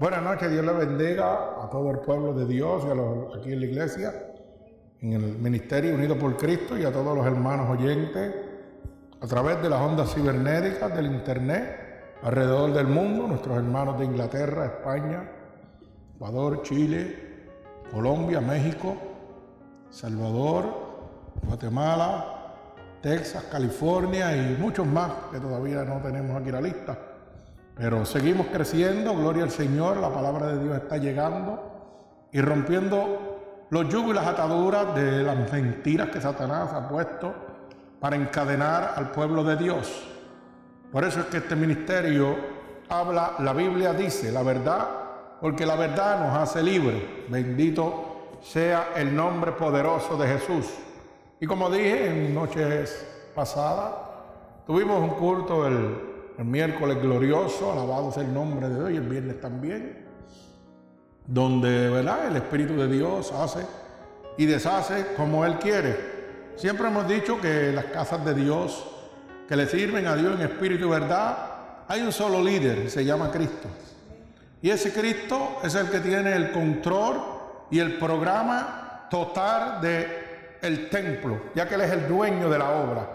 Buenas noches, Dios le bendiga a todo el pueblo de Dios y a los aquí en la iglesia, en el Ministerio Unido por Cristo y a todos los hermanos oyentes a través de las ondas cibernéticas del Internet alrededor del mundo, nuestros hermanos de Inglaterra, España, Ecuador, Chile, Colombia, México, Salvador, Guatemala, Texas, California y muchos más que todavía no tenemos aquí la lista. Pero seguimos creciendo, gloria al Señor, la palabra de Dios está llegando y rompiendo los yugos y las ataduras de las mentiras que Satanás ha puesto para encadenar al pueblo de Dios. Por eso es que este ministerio habla, la Biblia dice la verdad, porque la verdad nos hace libres. Bendito sea el nombre poderoso de Jesús. Y como dije en noches pasadas, tuvimos un culto el el miércoles glorioso, alabado sea el nombre de Dios, y el viernes también, donde ¿verdad? el Espíritu de Dios hace y deshace como Él quiere. Siempre hemos dicho que las casas de Dios, que le sirven a Dios en espíritu y verdad, hay un solo líder, se llama Cristo. Y ese Cristo es el que tiene el control y el programa total de el templo, ya que Él es el dueño de la obra.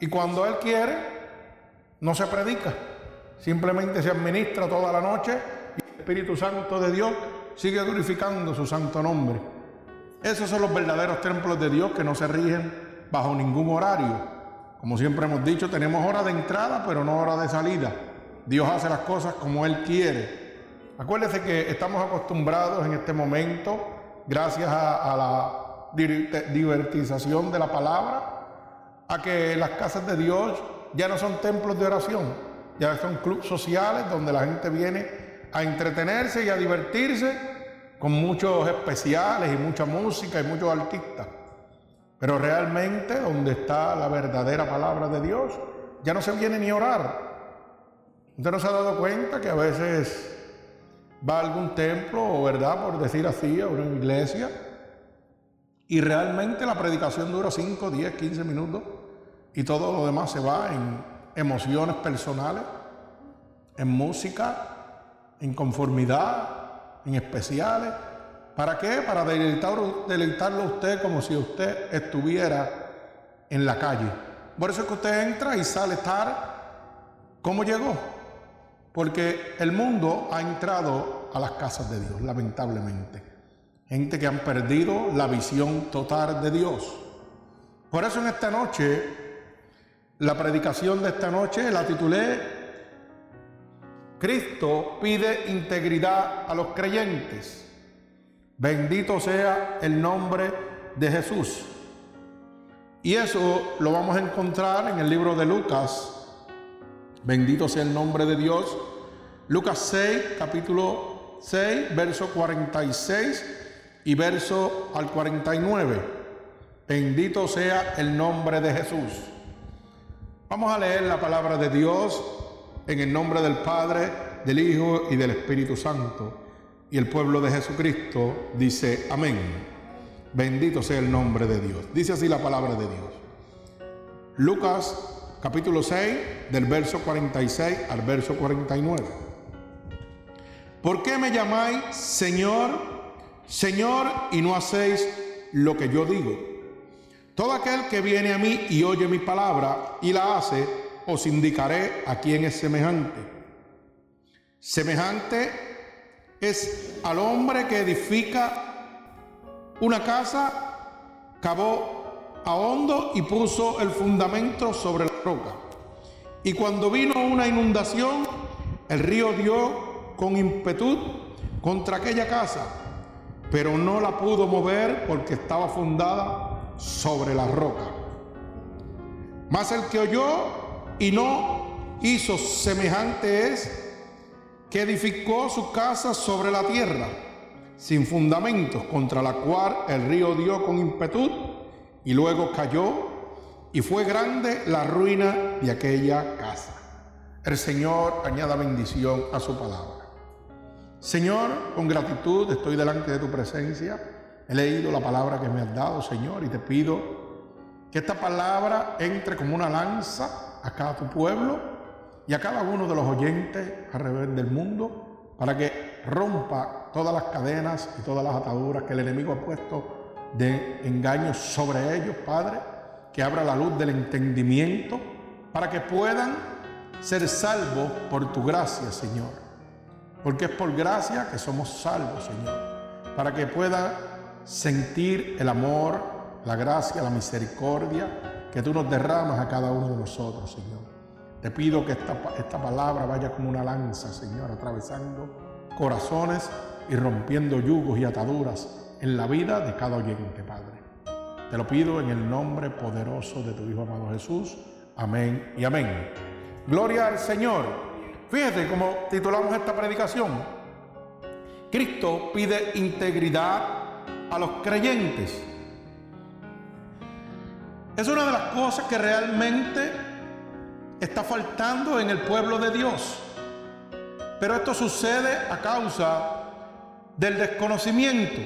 Y cuando Él quiere, no se predica, simplemente se administra toda la noche y el Espíritu Santo de Dios sigue glorificando su santo nombre. Esos son los verdaderos templos de Dios que no se rigen bajo ningún horario. Como siempre hemos dicho, tenemos hora de entrada, pero no hora de salida. Dios hace las cosas como Él quiere. Acuérdese que estamos acostumbrados en este momento, gracias a, a la divertización de la palabra, a que las casas de Dios ya no son templos de oración, ya son clubes sociales donde la gente viene a entretenerse y a divertirse con muchos especiales y mucha música y muchos artistas. Pero realmente donde está la verdadera palabra de Dios, ya no se viene ni a orar. Usted no se ha dado cuenta que a veces va a algún templo, verdad, por decir así, a una iglesia, y realmente la predicación dura 5, 10, 15 minutos y todo lo demás se va en emociones personales, en música, en conformidad, en especiales. ¿Para qué? Para deleitarlo a usted como si usted estuviera en la calle. Por eso es que usted entra y sale tarde. ¿Cómo llegó? Porque el mundo ha entrado a las casas de Dios, lamentablemente. Gente que han perdido la visión total de Dios. Por eso en esta noche la predicación de esta noche la titulé Cristo pide integridad a los creyentes. Bendito sea el nombre de Jesús. Y eso lo vamos a encontrar en el libro de Lucas. Bendito sea el nombre de Dios. Lucas 6, capítulo 6, verso 46 y verso al 49. Bendito sea el nombre de Jesús. Vamos a leer la palabra de Dios en el nombre del Padre, del Hijo y del Espíritu Santo. Y el pueblo de Jesucristo dice, amén. Bendito sea el nombre de Dios. Dice así la palabra de Dios. Lucas capítulo 6 del verso 46 al verso 49. ¿Por qué me llamáis Señor, Señor y no hacéis lo que yo digo? Todo aquel que viene a mí y oye mi palabra y la hace, os indicaré a quién es semejante. Semejante es al hombre que edifica una casa, cavó a hondo y puso el fundamento sobre la roca. Y cuando vino una inundación, el río dio con impetud contra aquella casa, pero no la pudo mover porque estaba fundada sobre la roca. Mas el que oyó y no hizo semejante es que edificó su casa sobre la tierra, sin fundamentos, contra la cual el río dio con impetud y luego cayó y fue grande la ruina de aquella casa. El Señor añada bendición a su palabra. Señor, con gratitud estoy delante de tu presencia He leído la palabra que me has dado, Señor, y te pido que esta palabra entre como una lanza a cada tu pueblo y a cada uno de los oyentes alrededor del mundo para que rompa todas las cadenas y todas las ataduras que el enemigo ha puesto de engaños sobre ellos, Padre, que abra la luz del entendimiento para que puedan ser salvos por tu gracia, Señor. Porque es por gracia que somos salvos, Señor. Para que puedan sentir el amor, la gracia, la misericordia que tú nos derramas a cada uno de nosotros, Señor. Te pido que esta, esta palabra vaya como una lanza, Señor, atravesando corazones y rompiendo yugos y ataduras en la vida de cada oyente, Padre. Te lo pido en el nombre poderoso de tu Hijo amado Jesús. Amén y amén. Gloria al Señor. Fíjate cómo titulamos esta predicación. Cristo pide integridad a los creyentes. Es una de las cosas que realmente está faltando en el pueblo de Dios. Pero esto sucede a causa del desconocimiento,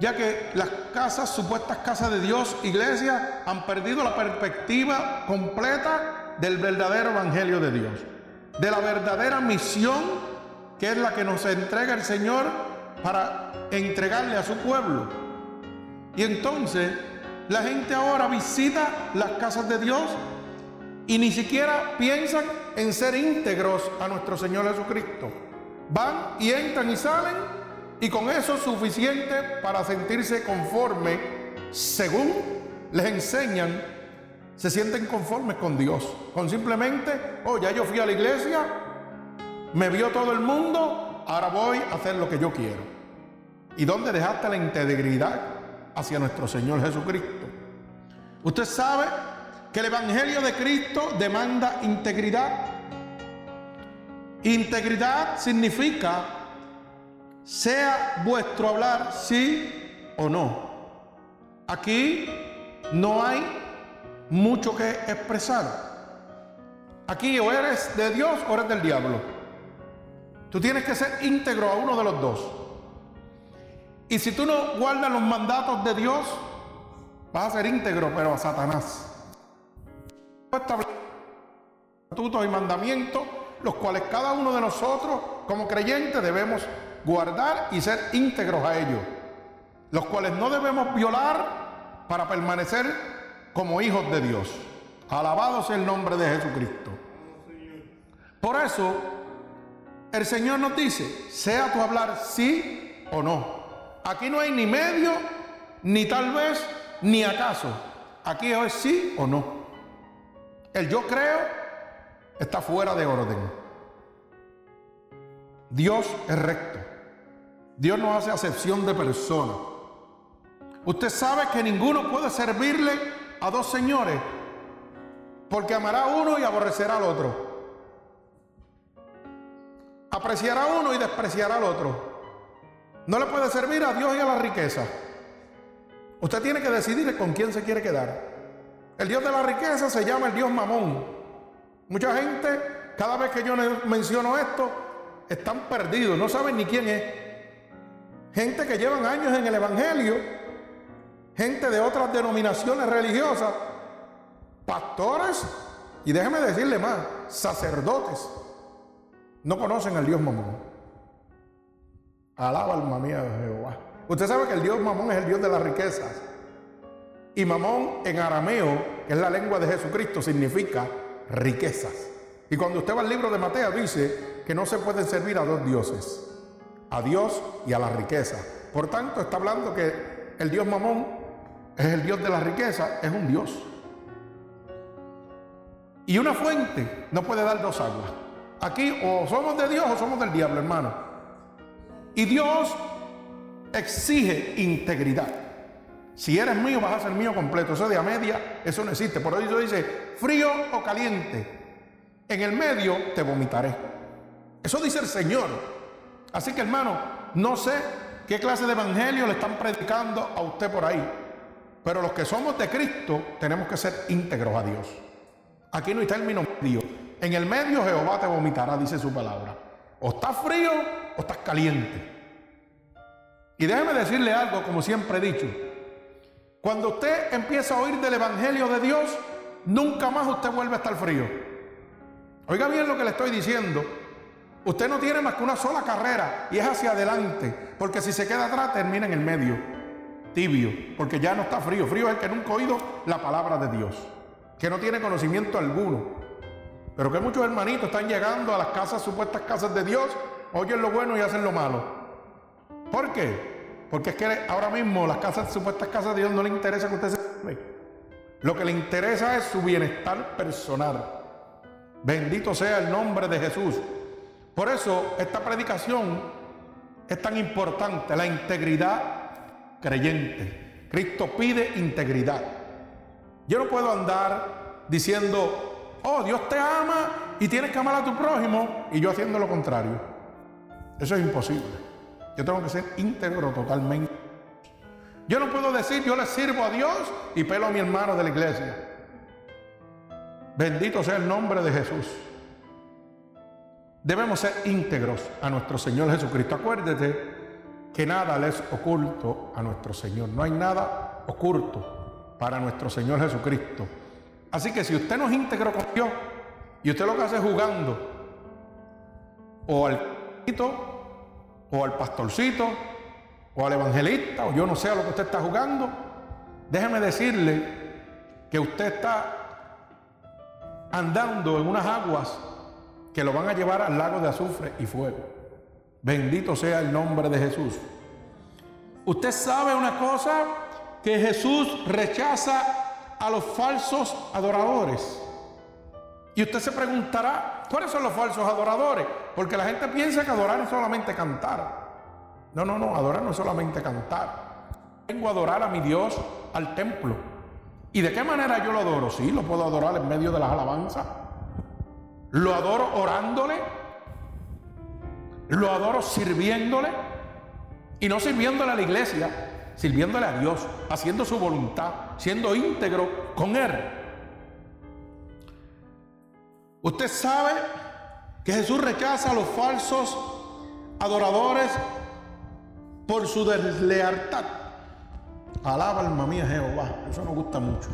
ya que las casas, supuestas casas de Dios, iglesias, han perdido la perspectiva completa del verdadero evangelio de Dios, de la verdadera misión que es la que nos entrega el Señor para entregarle a su pueblo. Y entonces la gente ahora visita las casas de Dios y ni siquiera piensan en ser íntegros a nuestro Señor Jesucristo. Van y entran y salen y con eso es suficiente para sentirse conforme según les enseñan, se sienten conformes con Dios. Con simplemente, oh, ya yo fui a la iglesia, me vio todo el mundo, ahora voy a hacer lo que yo quiero. ¿Y dónde dejaste la integridad hacia nuestro Señor Jesucristo? Usted sabe que el Evangelio de Cristo demanda integridad. Integridad significa sea vuestro hablar sí o no. Aquí no hay mucho que expresar. Aquí o eres de Dios o eres del diablo. Tú tienes que ser íntegro a uno de los dos. Y si tú no guardas los mandatos de Dios, vas a ser íntegro, pero a Satanás estatutos y mandamientos, los cuales cada uno de nosotros como creyentes debemos guardar y ser íntegros a ellos, los cuales no debemos violar para permanecer como hijos de Dios. Alabado sea el nombre de Jesucristo. Por eso, el Señor nos dice, sea tu hablar sí o no. Aquí no hay ni medio, ni tal vez, ni acaso. Aquí es sí o no. El yo creo está fuera de orden. Dios es recto. Dios no hace acepción de personas. Usted sabe que ninguno puede servirle a dos señores porque amará a uno y aborrecerá al otro. Apreciará a uno y despreciará al otro. No le puede servir a Dios y a la riqueza. Usted tiene que decidir con quién se quiere quedar. El Dios de la riqueza se llama el Dios mamón. Mucha gente, cada vez que yo menciono esto, están perdidos, no saben ni quién es. Gente que llevan años en el Evangelio, gente de otras denominaciones religiosas, pastores y déjeme decirle más, sacerdotes, no conocen al Dios mamón. Alaba alma mía de Jehová. Usted sabe que el Dios mamón es el Dios de las riquezas. Y mamón en arameo, que es la lengua de Jesucristo, significa riquezas. Y cuando usted va al libro de Mateo dice que no se pueden servir a dos dioses, a Dios y a la riqueza. Por tanto, está hablando que el Dios mamón es el Dios de la riqueza, es un Dios. Y una fuente no puede dar dos aguas. Aquí o somos de Dios o somos del diablo, hermano. Y Dios exige integridad. Si eres mío, vas a ser mío completo. Eso de a media, eso no existe. Por eso dice frío o caliente. En el medio te vomitaré. Eso dice el Señor. Así que hermano, no sé qué clase de evangelio le están predicando a usted por ahí. Pero los que somos de Cristo tenemos que ser íntegros a Dios. Aquí no hay término medio. En el medio Jehová te vomitará, dice su palabra. O estás frío o estás caliente. Y déjeme decirle algo, como siempre he dicho. Cuando usted empieza a oír del Evangelio de Dios, nunca más usted vuelve a estar frío. Oiga bien lo que le estoy diciendo. Usted no tiene más que una sola carrera y es hacia adelante, porque si se queda atrás termina en el medio, tibio, porque ya no está frío. Frío es el que nunca ha oído la palabra de Dios, que no tiene conocimiento alguno. Pero que muchos hermanitos están llegando a las casas, supuestas casas de Dios, oyen lo bueno y hacen lo malo. ¿Por qué? Porque es que ahora mismo las casas, supuestas casas de Dios no le interesa que usted se lo que le interesa es su bienestar personal. Bendito sea el nombre de Jesús. Por eso esta predicación es tan importante, la integridad creyente. Cristo pide integridad. Yo no puedo andar diciendo, oh, Dios te ama y tienes que amar a tu prójimo y yo haciendo lo contrario. Eso es imposible. Yo tengo que ser íntegro totalmente. Yo no puedo decir yo le sirvo a Dios y pelo a mi hermano de la iglesia. Bendito sea el nombre de Jesús. Debemos ser íntegros a nuestro Señor Jesucristo. Acuérdate que nada le es oculto a nuestro Señor. No hay nada oculto para nuestro Señor Jesucristo. Así que si usted no es íntegro con Dios y usted lo que hace es jugando o al o al pastorcito o al evangelista, o yo no sé a lo que usted está jugando, déjeme decirle que usted está andando en unas aguas que lo van a llevar al lago de azufre y fuego. Bendito sea el nombre de Jesús. Usted sabe una cosa, que Jesús rechaza a los falsos adoradores. Y usted se preguntará, ¿cuáles son los falsos adoradores? Porque la gente piensa que adorar es solamente cantar. No, no, no, adorar no es solamente cantar. Vengo a adorar a mi Dios al templo. ¿Y de qué manera yo lo adoro? Sí, lo puedo adorar en medio de las alabanzas. Lo adoro orándole. Lo adoro sirviéndole. Y no sirviéndole a la iglesia, sirviéndole a Dios, haciendo su voluntad, siendo íntegro con Él. Usted sabe que Jesús rechaza a los falsos adoradores por su deslealtad. Alaba alma mía Jehová. Eso nos gusta mucho.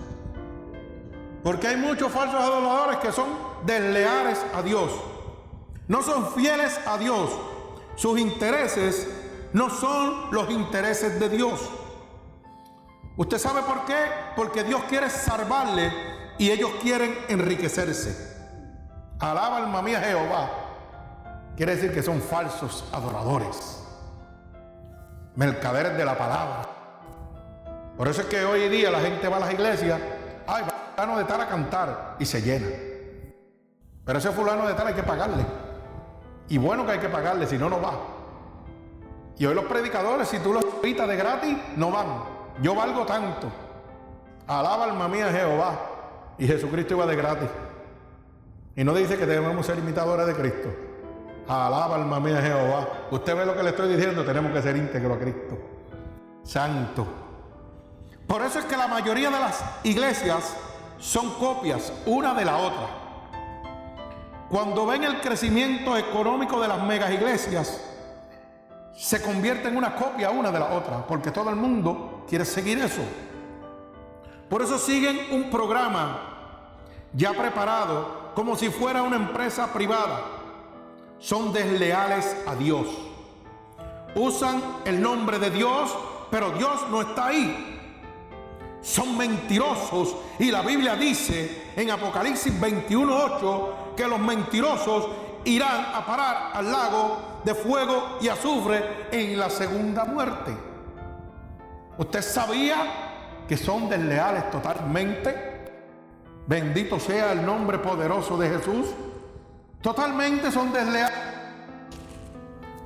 Porque hay muchos falsos adoradores que son desleales a Dios. No son fieles a Dios. Sus intereses no son los intereses de Dios. ¿Usted sabe por qué? Porque Dios quiere salvarle y ellos quieren enriquecerse. Alaba alma mía Jehová. Quiere decir que son falsos adoradores mercaderes de la palabra. Por eso es que hoy día la gente va a las iglesias, ay, fulano de tal a cantar y se llena. Pero ese fulano de tal hay que pagarle. Y bueno que hay que pagarle, si no, no va. Y hoy los predicadores, si tú los invitas de gratis, no van. Yo valgo tanto. Alaba alma mía Jehová. Y Jesucristo iba de gratis. Y no dice que debemos ser imitadores de Cristo. Alaba alma mía Jehová. Usted ve lo que le estoy diciendo, tenemos que ser íntegro a Cristo. Santo. Por eso es que la mayoría de las iglesias son copias una de la otra. Cuando ven el crecimiento económico de las megas iglesias, se convierte en una copia una de la otra, porque todo el mundo quiere seguir eso. Por eso siguen un programa ya preparado como si fuera una empresa privada son desleales a Dios. Usan el nombre de Dios, pero Dios no está ahí. Son mentirosos y la Biblia dice en Apocalipsis 21:8 que los mentirosos irán a parar al lago de fuego y azufre en la segunda muerte. ¿Usted sabía que son desleales totalmente? Bendito sea el nombre poderoso de Jesús. Totalmente son desleales.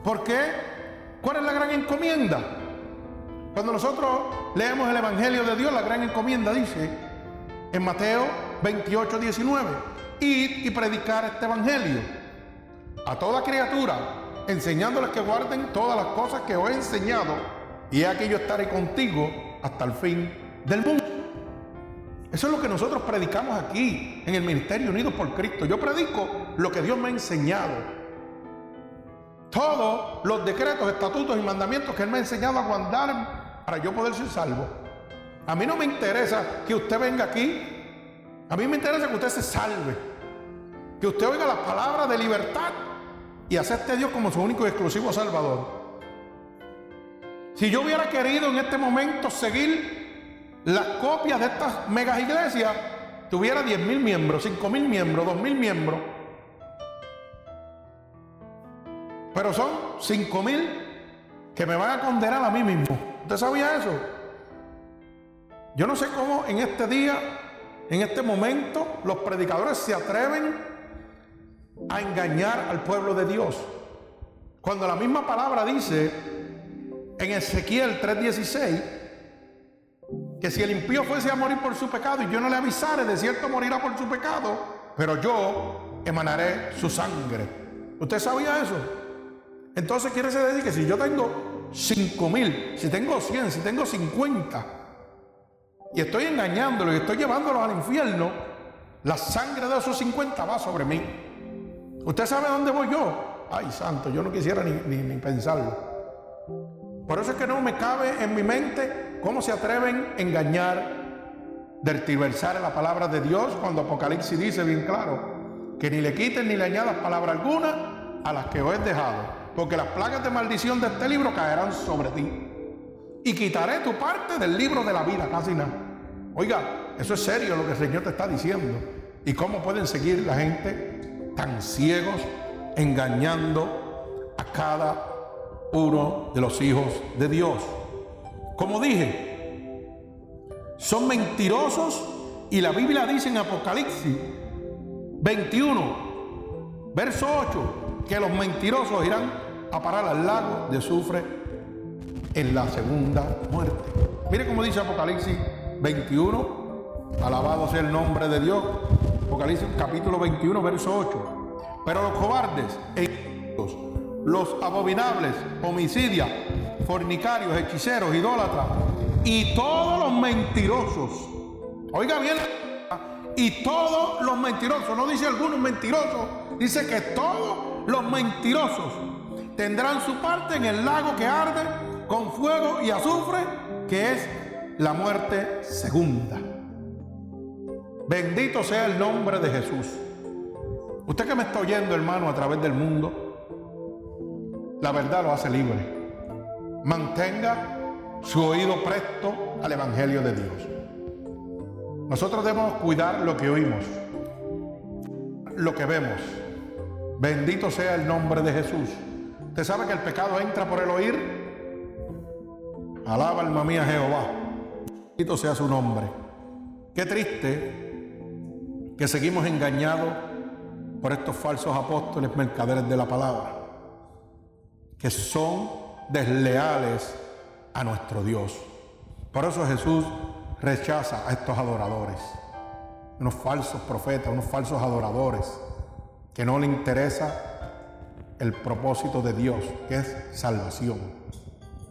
¿Por qué? ¿Cuál es la gran encomienda? Cuando nosotros leemos el Evangelio de Dios, la gran encomienda dice en Mateo 28, 19, id y predicar este Evangelio a toda criatura, enseñándoles que guarden todas las cosas que os he enseñado, y aquí yo estaré contigo hasta el fin del mundo. Eso es lo que nosotros predicamos aquí en el Ministerio Unidos por Cristo. Yo predico lo que Dios me ha enseñado. Todos los decretos, estatutos y mandamientos que Él me ha enseñado a guardar para yo poder ser salvo. A mí no me interesa que usted venga aquí. A mí me interesa que usted se salve. Que usted oiga las palabras de libertad y acepte a Dios como su único y exclusivo Salvador. Si yo hubiera querido en este momento seguir las copias de estas megas iglesias, tuviera 10 mil miembros, 5 mil miembros, 2 mil miembros. Pero son 5 mil que me van a condenar a mí mismo. ¿Usted sabía eso? Yo no sé cómo en este día, en este momento, los predicadores se atreven a engañar al pueblo de Dios. Cuando la misma palabra dice en Ezequiel 3:16 que si el impío fuese a morir por su pecado y yo no le avisare, de cierto morirá por su pecado, pero yo emanaré su sangre. ¿Usted sabía eso? Entonces quiere decir que si yo tengo 5 mil, si tengo 100, si tengo 50, y estoy engañándolo y estoy llevándolo al infierno, la sangre de esos 50 va sobre mí. ¿Usted sabe dónde voy yo? Ay, santo, yo no quisiera ni, ni pensarlo. Por eso es que no me cabe en mi mente cómo se atreven a engañar, tertiversar la palabra de Dios cuando Apocalipsis dice bien claro que ni le quiten ni le añadas palabra alguna a las que os he dejado, porque las plagas de maldición de este libro caerán sobre ti. Y quitaré tu parte del libro de la vida, casi nada. Oiga, eso es serio lo que el Señor te está diciendo. ¿Y cómo pueden seguir la gente tan ciegos, engañando a cada uno de los hijos de Dios. Como dije, son mentirosos y la Biblia dice en Apocalipsis 21, verso 8, que los mentirosos irán a parar al lago de sufre en la segunda muerte. Mire cómo dice Apocalipsis 21, alabado sea el nombre de Dios. Apocalipsis capítulo 21, verso 8. Pero los cobardes e los abominables, homicidios, fornicarios, hechiceros, idólatras y todos los mentirosos. Oiga bien, y todos los mentirosos, no dice algunos mentirosos, dice que todos los mentirosos tendrán su parte en el lago que arde con fuego y azufre, que es la muerte segunda. Bendito sea el nombre de Jesús. Usted que me está oyendo, hermano, a través del mundo, la verdad lo hace libre. Mantenga su oído presto al Evangelio de Dios. Nosotros debemos cuidar lo que oímos, lo que vemos. Bendito sea el nombre de Jesús. Usted sabe que el pecado entra por el oír. Alaba alma mía Jehová. Bendito sea su nombre. Qué triste que seguimos engañados por estos falsos apóstoles mercaderes de la palabra que son desleales a nuestro Dios. Por eso Jesús rechaza a estos adoradores, unos falsos profetas, unos falsos adoradores, que no le interesa el propósito de Dios, que es salvación.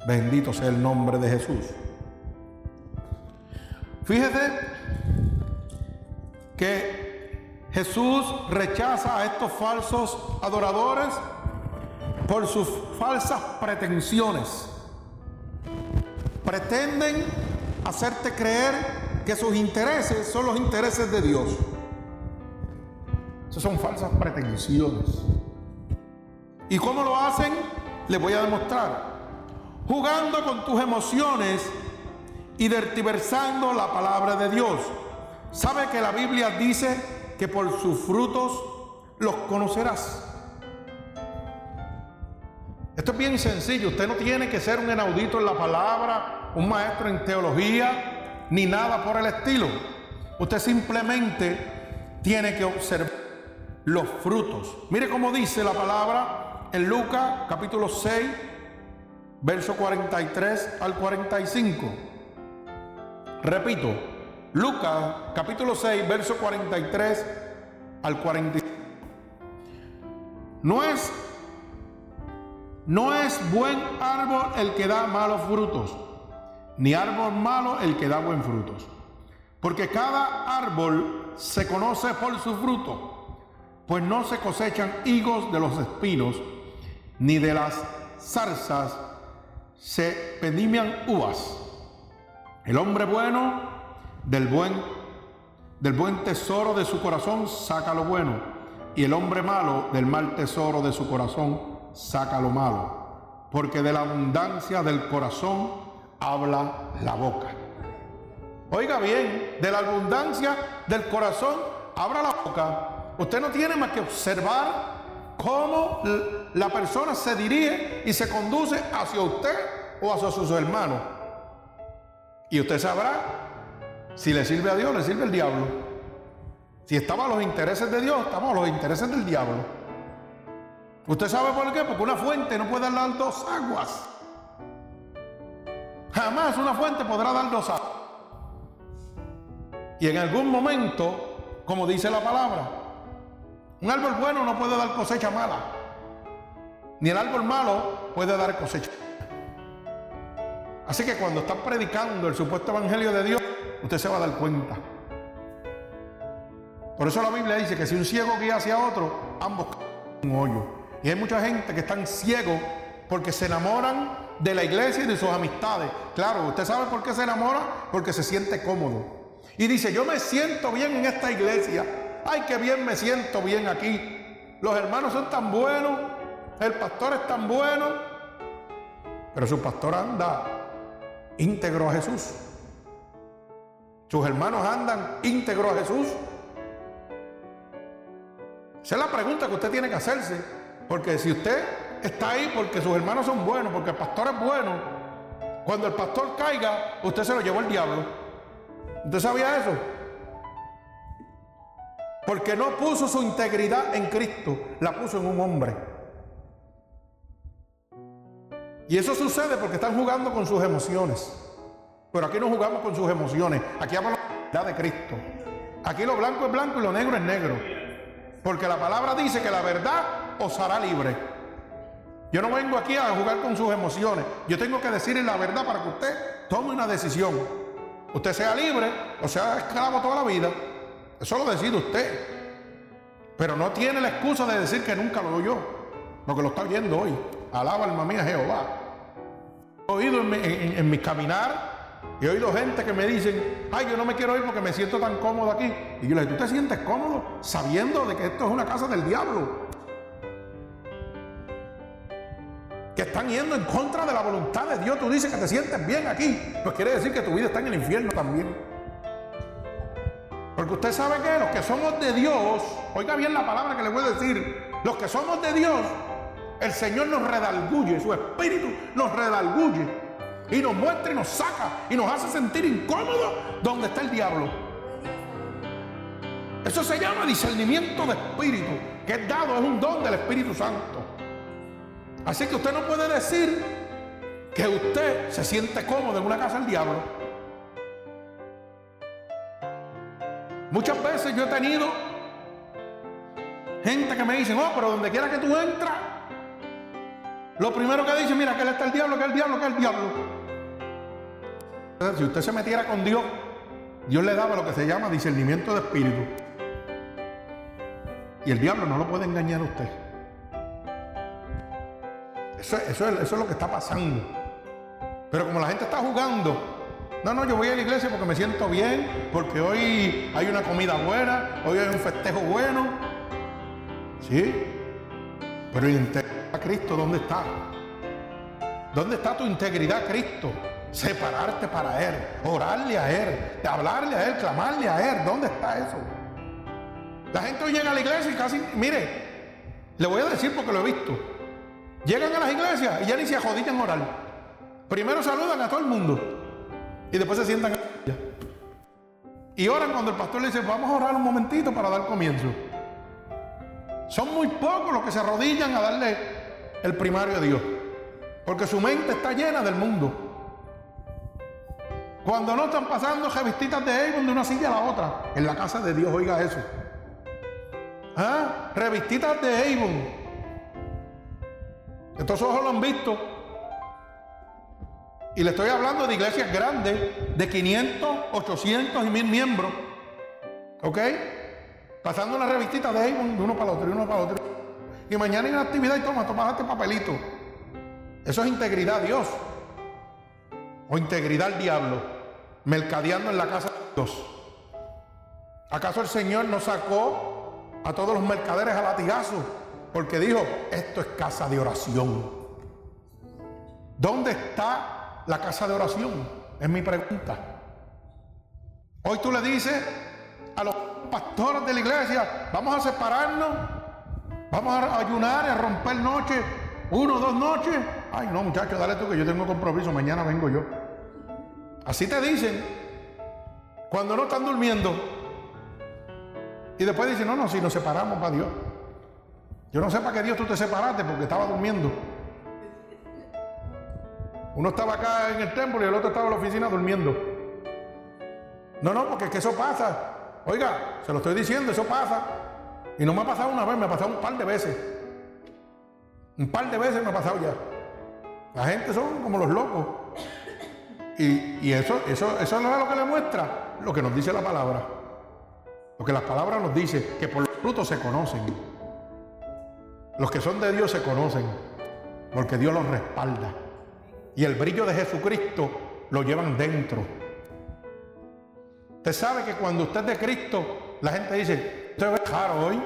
Bendito sea el nombre de Jesús. Fíjese que Jesús rechaza a estos falsos adoradores por sus falsas pretensiones. Pretenden hacerte creer que sus intereses son los intereses de Dios. Esas son falsas pretensiones. ¿Y cómo lo hacen? Les voy a demostrar. Jugando con tus emociones y dertiversando la palabra de Dios. ¿Sabe que la Biblia dice que por sus frutos los conocerás? Esto es bien sencillo. Usted no tiene que ser un inaudito en la palabra, un maestro en teología, ni nada por el estilo. Usted simplemente tiene que observar los frutos. Mire cómo dice la palabra en Lucas capítulo 6, verso 43 al 45. Repito, Lucas capítulo 6, verso 43 al 45. No es no es buen árbol el que da malos frutos, ni árbol malo el que da buen frutos. Porque cada árbol se conoce por su fruto, pues no se cosechan higos de los espinos, ni de las zarzas se pedimian uvas. El hombre bueno del buen del buen tesoro de su corazón saca lo bueno, y el hombre malo del mal tesoro de su corazón saca lo malo, porque de la abundancia del corazón habla la boca. Oiga bien, de la abundancia del corazón abra la boca. Usted no tiene más que observar cómo la persona se dirige y se conduce hacia usted o hacia sus hermanos. Y usted sabrá si le sirve a Dios, le sirve el diablo. Si estaba a los intereses de Dios, estamos a los intereses del diablo. ¿Usted sabe por qué? Porque una fuente no puede dar dos aguas. Jamás una fuente podrá dar dos aguas. Y en algún momento, como dice la palabra, un árbol bueno no puede dar cosecha mala. Ni el árbol malo puede dar cosecha. Así que cuando está predicando el supuesto evangelio de Dios, usted se va a dar cuenta. Por eso la Biblia dice que si un ciego guía hacia otro, ambos un hoyo. Y hay mucha gente que están ciegos porque se enamoran de la iglesia y de sus amistades. Claro, usted sabe por qué se enamora, porque se siente cómodo. Y dice, yo me siento bien en esta iglesia. Ay, qué bien me siento bien aquí. Los hermanos son tan buenos, el pastor es tan bueno. Pero su pastor anda íntegro a Jesús. Sus hermanos andan íntegro a Jesús. Esa es la pregunta que usted tiene que hacerse. Porque si usted está ahí porque sus hermanos son buenos, porque el pastor es bueno, cuando el pastor caiga, usted se lo llevó el diablo. ¿Usted sabía eso? Porque no puso su integridad en Cristo, la puso en un hombre. Y eso sucede porque están jugando con sus emociones. Pero aquí no jugamos con sus emociones. Aquí hablamos de la de Cristo. Aquí lo blanco es blanco y lo negro es negro. Porque la palabra dice que la verdad os hará libre. Yo no vengo aquí a jugar con sus emociones. Yo tengo que decirle la verdad para que usted tome una decisión. Usted sea libre o sea esclavo toda la vida. Eso lo decide usted. Pero no tiene la excusa de decir que nunca lo oyó. Lo que lo está viendo hoy. Alaba alma mía Jehová. He oído en mi caminar He oído gente que me dicen, ay, yo no me quiero ir porque me siento tan cómodo aquí. Y yo le digo, ¿tú te sientes cómodo sabiendo de que esto es una casa del diablo? Que están yendo en contra de la voluntad de Dios. Tú dices que te sientes bien aquí. Pues quiere decir que tu vida está en el infierno también. Porque usted sabe que los que somos de Dios, oiga bien la palabra que le voy a decir, los que somos de Dios, el Señor nos redalguye, su espíritu nos redalguye y nos muestra y nos saca y nos hace sentir incómodos donde está el diablo. Eso se llama discernimiento de espíritu, que es dado, es un don del Espíritu Santo. Así que usted no puede decir que usted se siente cómodo en una casa del diablo. Muchas veces yo he tenido gente que me dice, oh, pero donde quiera que tú entras, lo primero que dice, mira, que él está el diablo, que el diablo, que el diablo. Si usted se metiera con Dios, Dios le daba lo que se llama discernimiento de espíritu. Y el diablo no lo puede engañar a usted. Eso, es lo que está pasando. Pero como la gente está jugando, no, no, yo voy a la iglesia porque me siento bien, porque hoy hay una comida buena, hoy hay un festejo bueno. ¿Sí? Pero Cristo, ¿dónde está? ¿Dónde está tu integridad, Cristo? separarte para Él, orarle a Él, hablarle a Él, clamarle a Él. ¿Dónde está eso? La gente hoy llega a la iglesia y casi, mire, le voy a decir porque lo he visto. Llegan a las iglesias y ya ni se ajodillan a orar. Primero saludan a todo el mundo y después se sientan y oran cuando el pastor le dice, vamos a orar un momentito para dar comienzo. Son muy pocos los que se arrodillan a darle el primario a Dios, porque su mente está llena del mundo. Cuando no están pasando revistitas de Avon de una silla a la otra. En la casa de Dios, oiga eso. ¿Ah? Revistitas de Avon. Estos ojos lo han visto. Y le estoy hablando de iglesias grandes, de 500, 800 y 1000 miembros. ¿Ok? Pasando una revistita de Avon de uno para el otro y uno para el otro. Y mañana hay una actividad y toma, toma este papelito. Eso es integridad a Dios. O integridad al diablo mercadeando en la casa de Dios. ¿Acaso el Señor nos sacó a todos los mercaderes a latigazos, porque dijo, esto es casa de oración. ¿Dónde está la casa de oración? Es mi pregunta. Hoy tú le dices a los pastores de la iglesia, vamos a separarnos, vamos a ayunar, a romper noche, uno dos noches. Ay, no, muchachos, dale tú que yo tengo compromiso, mañana vengo yo. Así te dicen cuando no están durmiendo. Y después dicen, no, no, si nos separamos para Dios. Yo no sé para qué Dios tú te separaste porque estaba durmiendo. Uno estaba acá en el templo y el otro estaba en la oficina durmiendo. No, no, porque es que eso pasa. Oiga, se lo estoy diciendo, eso pasa. Y no me ha pasado una vez, me ha pasado un par de veces. Un par de veces me ha pasado ya. La gente son como los locos. Y, eso, eso, eso no es lo que le muestra lo que nos dice la palabra. Lo que las palabras nos dice, que por los frutos se conocen. Los que son de Dios se conocen, porque Dios los respalda. Y el brillo de Jesucristo lo llevan dentro. Usted sabe que cuando usted es de Cristo, la gente dice, usted ve raro hoy.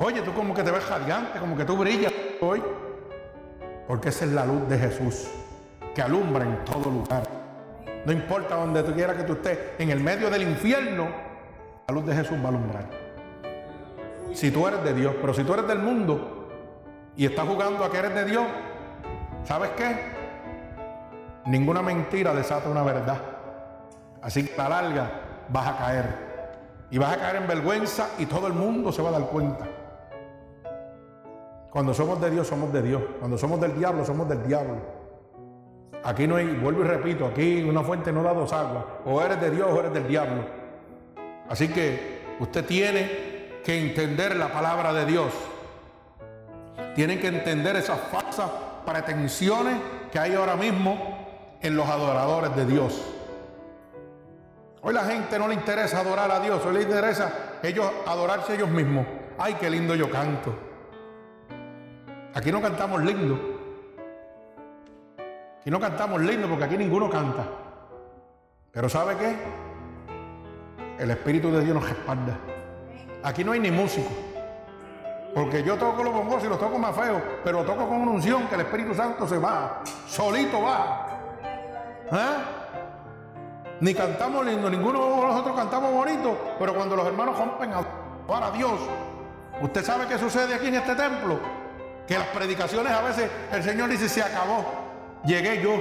Oye, tú como que te ves radiante, como que tú brillas hoy. Porque esa es la luz de Jesús, que alumbra en todo lugar. No importa donde tú quieras que tú estés, en el medio del infierno, la luz de Jesús va a alumbrar. Si tú eres de Dios, pero si tú eres del mundo y estás jugando a que eres de Dios, ¿sabes qué? Ninguna mentira desata una verdad. Así que a la larga vas a caer. Y vas a caer en vergüenza y todo el mundo se va a dar cuenta. Cuando somos de Dios, somos de Dios. Cuando somos del diablo, somos del diablo. Aquí no hay, vuelvo y repito, aquí una fuente no da dos aguas. O eres de Dios o eres del diablo. Así que usted tiene que entender la palabra de Dios. Tienen que entender esas falsas pretensiones que hay ahora mismo en los adoradores de Dios. Hoy la gente no le interesa adorar a Dios, hoy le interesa ellos adorarse ellos mismos. Ay, qué lindo yo canto. Aquí no cantamos lindo. Aquí no cantamos lindo porque aquí ninguno canta. Pero ¿sabe qué? El Espíritu de Dios nos respalda. Aquí no hay ni músico. Porque yo toco los bombos y los toco más feos, pero toco con una unción que el Espíritu Santo se va, solito va. ¿Eh? Ni cantamos lindo, ninguno de nosotros cantamos bonito, pero cuando los hermanos rompen a Dios, ¿usted sabe qué sucede aquí en este templo? Que las predicaciones a veces el Señor dice, se acabó, llegué yo.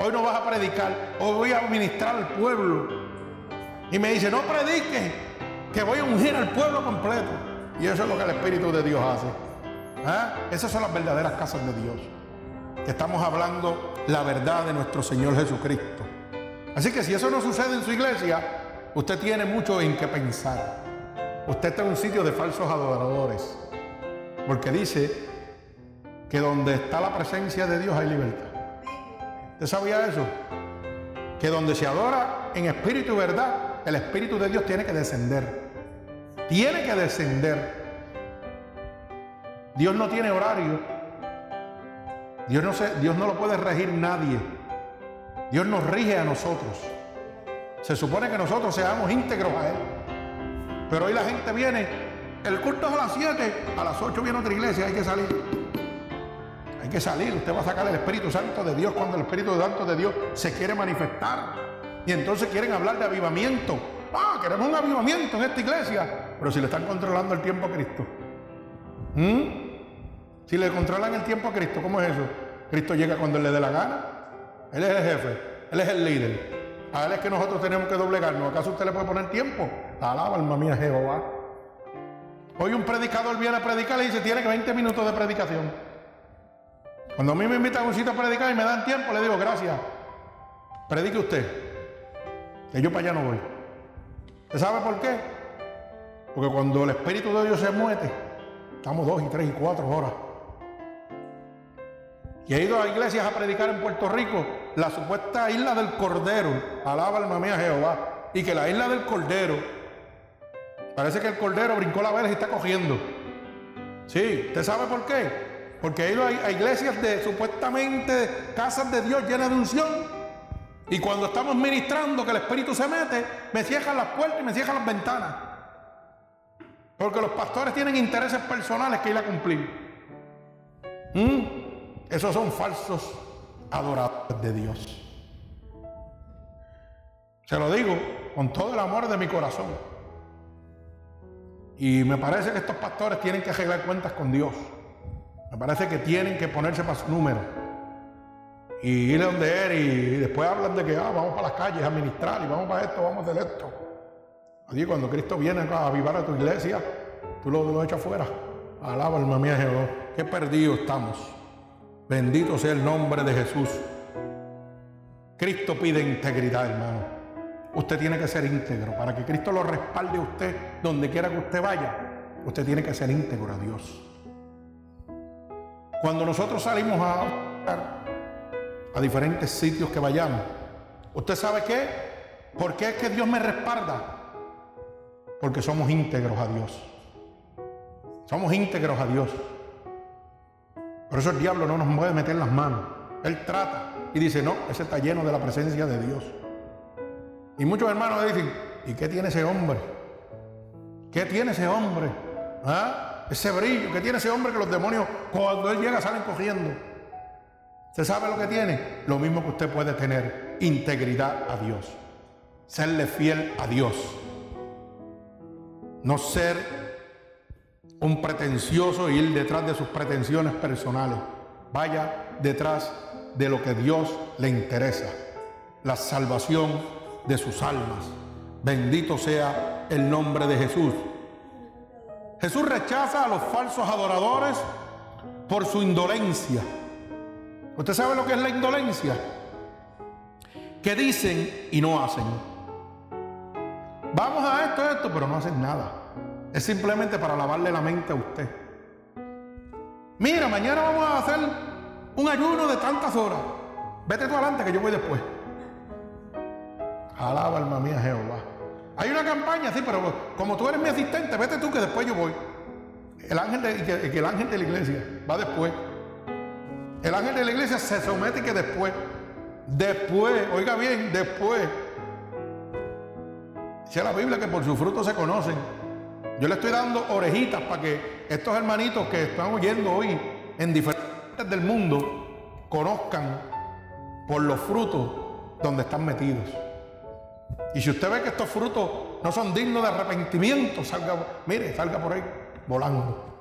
Hoy no vas a predicar, hoy voy a ministrar al pueblo. Y me dice, no prediques, que voy a ungir al pueblo completo. Y eso es lo que el Espíritu de Dios hace. ¿Ah? Esas son las verdaderas casas de Dios. Que estamos hablando la verdad de nuestro Señor Jesucristo. Así que si eso no sucede en su iglesia, usted tiene mucho en qué pensar. Usted está en un sitio de falsos adoradores. Porque dice que donde está la presencia de Dios hay libertad. ¿Usted sabía eso? Que donde se adora en espíritu y verdad, el Espíritu de Dios tiene que descender. Tiene que descender. Dios no tiene horario. Dios no, Dios no lo puede regir nadie. Dios nos rige a nosotros. Se supone que nosotros seamos íntegros a Él. Pero hoy la gente viene el culto es a las 7, a las 8 viene otra iglesia, hay que salir. Hay que salir, usted va a sacar el Espíritu Santo de Dios cuando el Espíritu Santo de Dios se quiere manifestar. Y entonces quieren hablar de avivamiento. Ah, queremos un avivamiento en esta iglesia. Pero si le están controlando el tiempo a Cristo. ¿Mm? Si le controlan el tiempo a Cristo, ¿cómo es eso? Cristo llega cuando le dé la gana. Él es el jefe, él es el líder. A él es que nosotros tenemos que doblegarnos. ¿Acaso usted le puede poner tiempo? Alaba alma mía Jehová. Hoy un predicador viene a predicar y dice, tiene que 20 minutos de predicación. Cuando a mí me invitan a un sitio a predicar y me dan tiempo, le digo, gracias, predique usted, que yo para allá no voy. ¿Usted sabe por qué? Porque cuando el Espíritu de Dios se mueve, estamos dos y tres y cuatro horas. Y he ido a iglesias a predicar en Puerto Rico, la supuesta isla del Cordero, alaba alma mía Jehová, y que la isla del Cordero Parece que el cordero brincó la vela y está cogiendo. Sí, ¿usted sabe por qué? Porque hay, hay iglesias de supuestamente casas de Dios llenas de unción. Y cuando estamos ministrando que el Espíritu se mete, me cierran las puertas y me cierran las ventanas. Porque los pastores tienen intereses personales que ir a cumplir. ¿Mm? Esos son falsos adoradores de Dios. Se lo digo con todo el amor de mi corazón. Y me parece que estos pastores tienen que arreglar cuentas con Dios. Me parece que tienen que ponerse para su número. Y ir donde él y después hablan de que ah, vamos para las calles a ministrar y vamos para esto, vamos a esto. Cuando Cristo viene a avivar a tu iglesia, tú lo, lo echas fuera. Alaba alma mía Jehová. Qué perdidos estamos. Bendito sea el nombre de Jesús. Cristo pide integridad, hermano. Usted tiene que ser íntegro. Para que Cristo lo respalde a usted donde quiera que usted vaya, usted tiene que ser íntegro a Dios. Cuando nosotros salimos a, a diferentes sitios que vayamos, ¿usted sabe qué? ¿Por qué es que Dios me respalda? Porque somos íntegros a Dios. Somos íntegros a Dios. Por eso el diablo no nos puede meter las manos. Él trata y dice, no, ese está lleno de la presencia de Dios. Y muchos hermanos dicen, ¿y qué tiene ese hombre? ¿Qué tiene ese hombre? ¿Ah? Ese brillo, ¿qué tiene ese hombre que los demonios cuando él llega salen cogiendo? ¿Se sabe lo que tiene? Lo mismo que usted puede tener, integridad a Dios. Serle fiel a Dios. No ser un pretencioso e ir detrás de sus pretensiones personales. Vaya detrás de lo que Dios le interesa. La salvación de sus almas. Bendito sea el nombre de Jesús. Jesús rechaza a los falsos adoradores por su indolencia. ¿Usted sabe lo que es la indolencia? Que dicen y no hacen. Vamos a esto, esto, pero no hacen nada. Es simplemente para lavarle la mente a usted. Mira, mañana vamos a hacer un ayuno de tantas horas. Vete tú adelante que yo voy después. Alaba alma mía Jehová. Hay una campaña, sí, pero como tú eres mi asistente, vete tú que después yo voy. El ángel de, el ángel de la iglesia va después. El ángel de la iglesia se somete que después, después, oiga bien, después. Dice la Biblia que por sus frutos se conocen. Yo le estoy dando orejitas para que estos hermanitos que están oyendo hoy en diferentes partes del mundo conozcan por los frutos donde están metidos. Y si usted ve que estos frutos no son dignos de arrepentimiento, salga, mire, salga por ahí volando.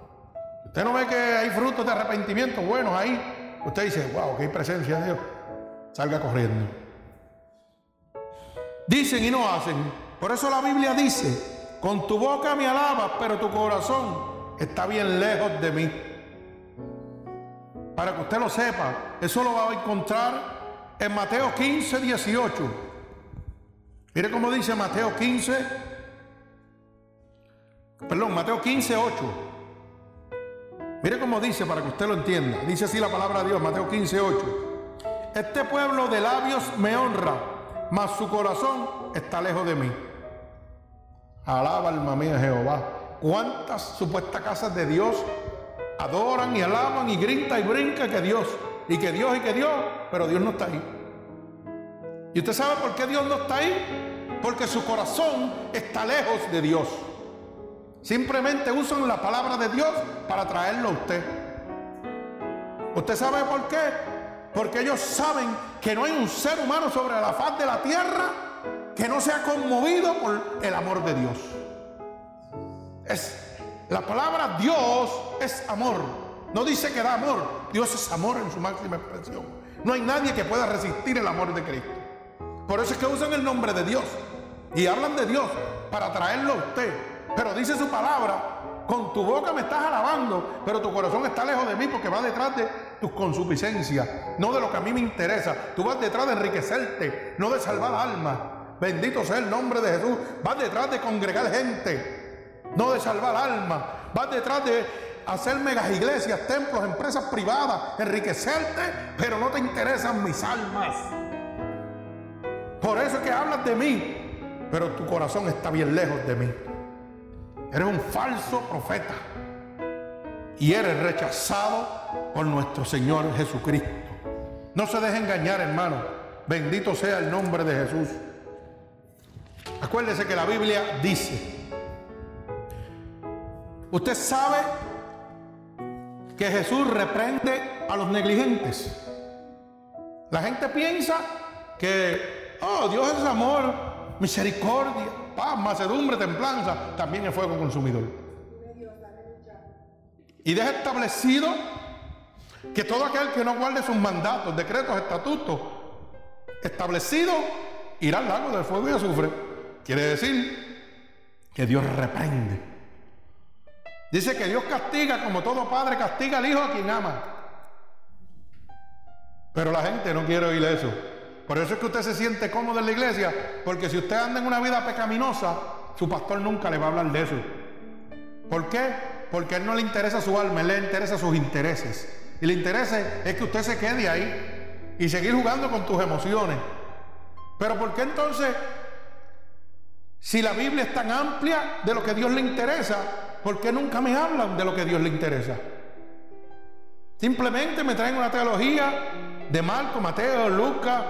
Usted no ve que hay frutos de arrepentimiento buenos ahí. Usted dice, wow, qué presencia de Dios. Salga corriendo. Dicen y no hacen. Por eso la Biblia dice, con tu boca me alabas, pero tu corazón está bien lejos de mí. Para que usted lo sepa, eso lo va a encontrar en Mateo 15, 18. Mire cómo dice Mateo 15, perdón, Mateo 15, 8. Mire cómo dice para que usted lo entienda. Dice así la palabra de Dios, Mateo 15, 8. Este pueblo de labios me honra, mas su corazón está lejos de mí. Alaba alma mía Jehová. ¿Cuántas supuestas casas de Dios adoran y alaban y gritan y brincan que Dios, y que Dios y que Dios, pero Dios no está ahí? ¿Y usted sabe por qué Dios no está ahí? Porque su corazón está lejos de Dios. Simplemente usan la palabra de Dios para traerlo a usted. ¿Usted sabe por qué? Porque ellos saben que no hay un ser humano sobre la faz de la tierra que no sea conmovido por el amor de Dios. Es la palabra Dios es amor. No dice que da amor. Dios es amor en su máxima expresión. No hay nadie que pueda resistir el amor de Cristo. Por eso es que usan el nombre de Dios y hablan de Dios para traerlo a usted. Pero dice su palabra, con tu boca me estás alabando, pero tu corazón está lejos de mí porque va detrás de tus consuficiencias, no de lo que a mí me interesa. Tú vas detrás de enriquecerte, no de salvar almas. Bendito sea el nombre de Jesús. Vas detrás de congregar gente, no de salvar almas. Vas detrás de hacer megas iglesias, templos, empresas privadas, enriquecerte, pero no te interesan mis almas. Por eso es que hablas de mí, pero tu corazón está bien lejos de mí. Eres un falso profeta y eres rechazado por nuestro Señor Jesucristo. No se deje engañar, hermano. Bendito sea el nombre de Jesús. Acuérdese que la Biblia dice Usted sabe que Jesús reprende a los negligentes. La gente piensa que, oh, Dios es amor, misericordia, paz, macedumbre, templanza, también es fuego consumidor. Y deja establecido que todo aquel que no guarde sus mandatos, decretos, estatutos establecidos, irá al lago del fuego y azufre. Quiere decir que Dios reprende. Dice que Dios castiga como todo padre castiga al hijo a quien ama. Pero la gente no quiere oír eso. Por eso es que usted se siente cómodo en la iglesia, porque si usted anda en una vida pecaminosa, su pastor nunca le va a hablar de eso. ¿Por qué? Porque a él no le interesa su alma, él le interesa sus intereses. Y le interesa es que usted se quede ahí y seguir jugando con tus emociones. Pero ¿por qué entonces, si la Biblia es tan amplia de lo que Dios le interesa, ¿por qué nunca me hablan de lo que Dios le interesa? Simplemente me traen una teología de Marco, Mateo, Lucas,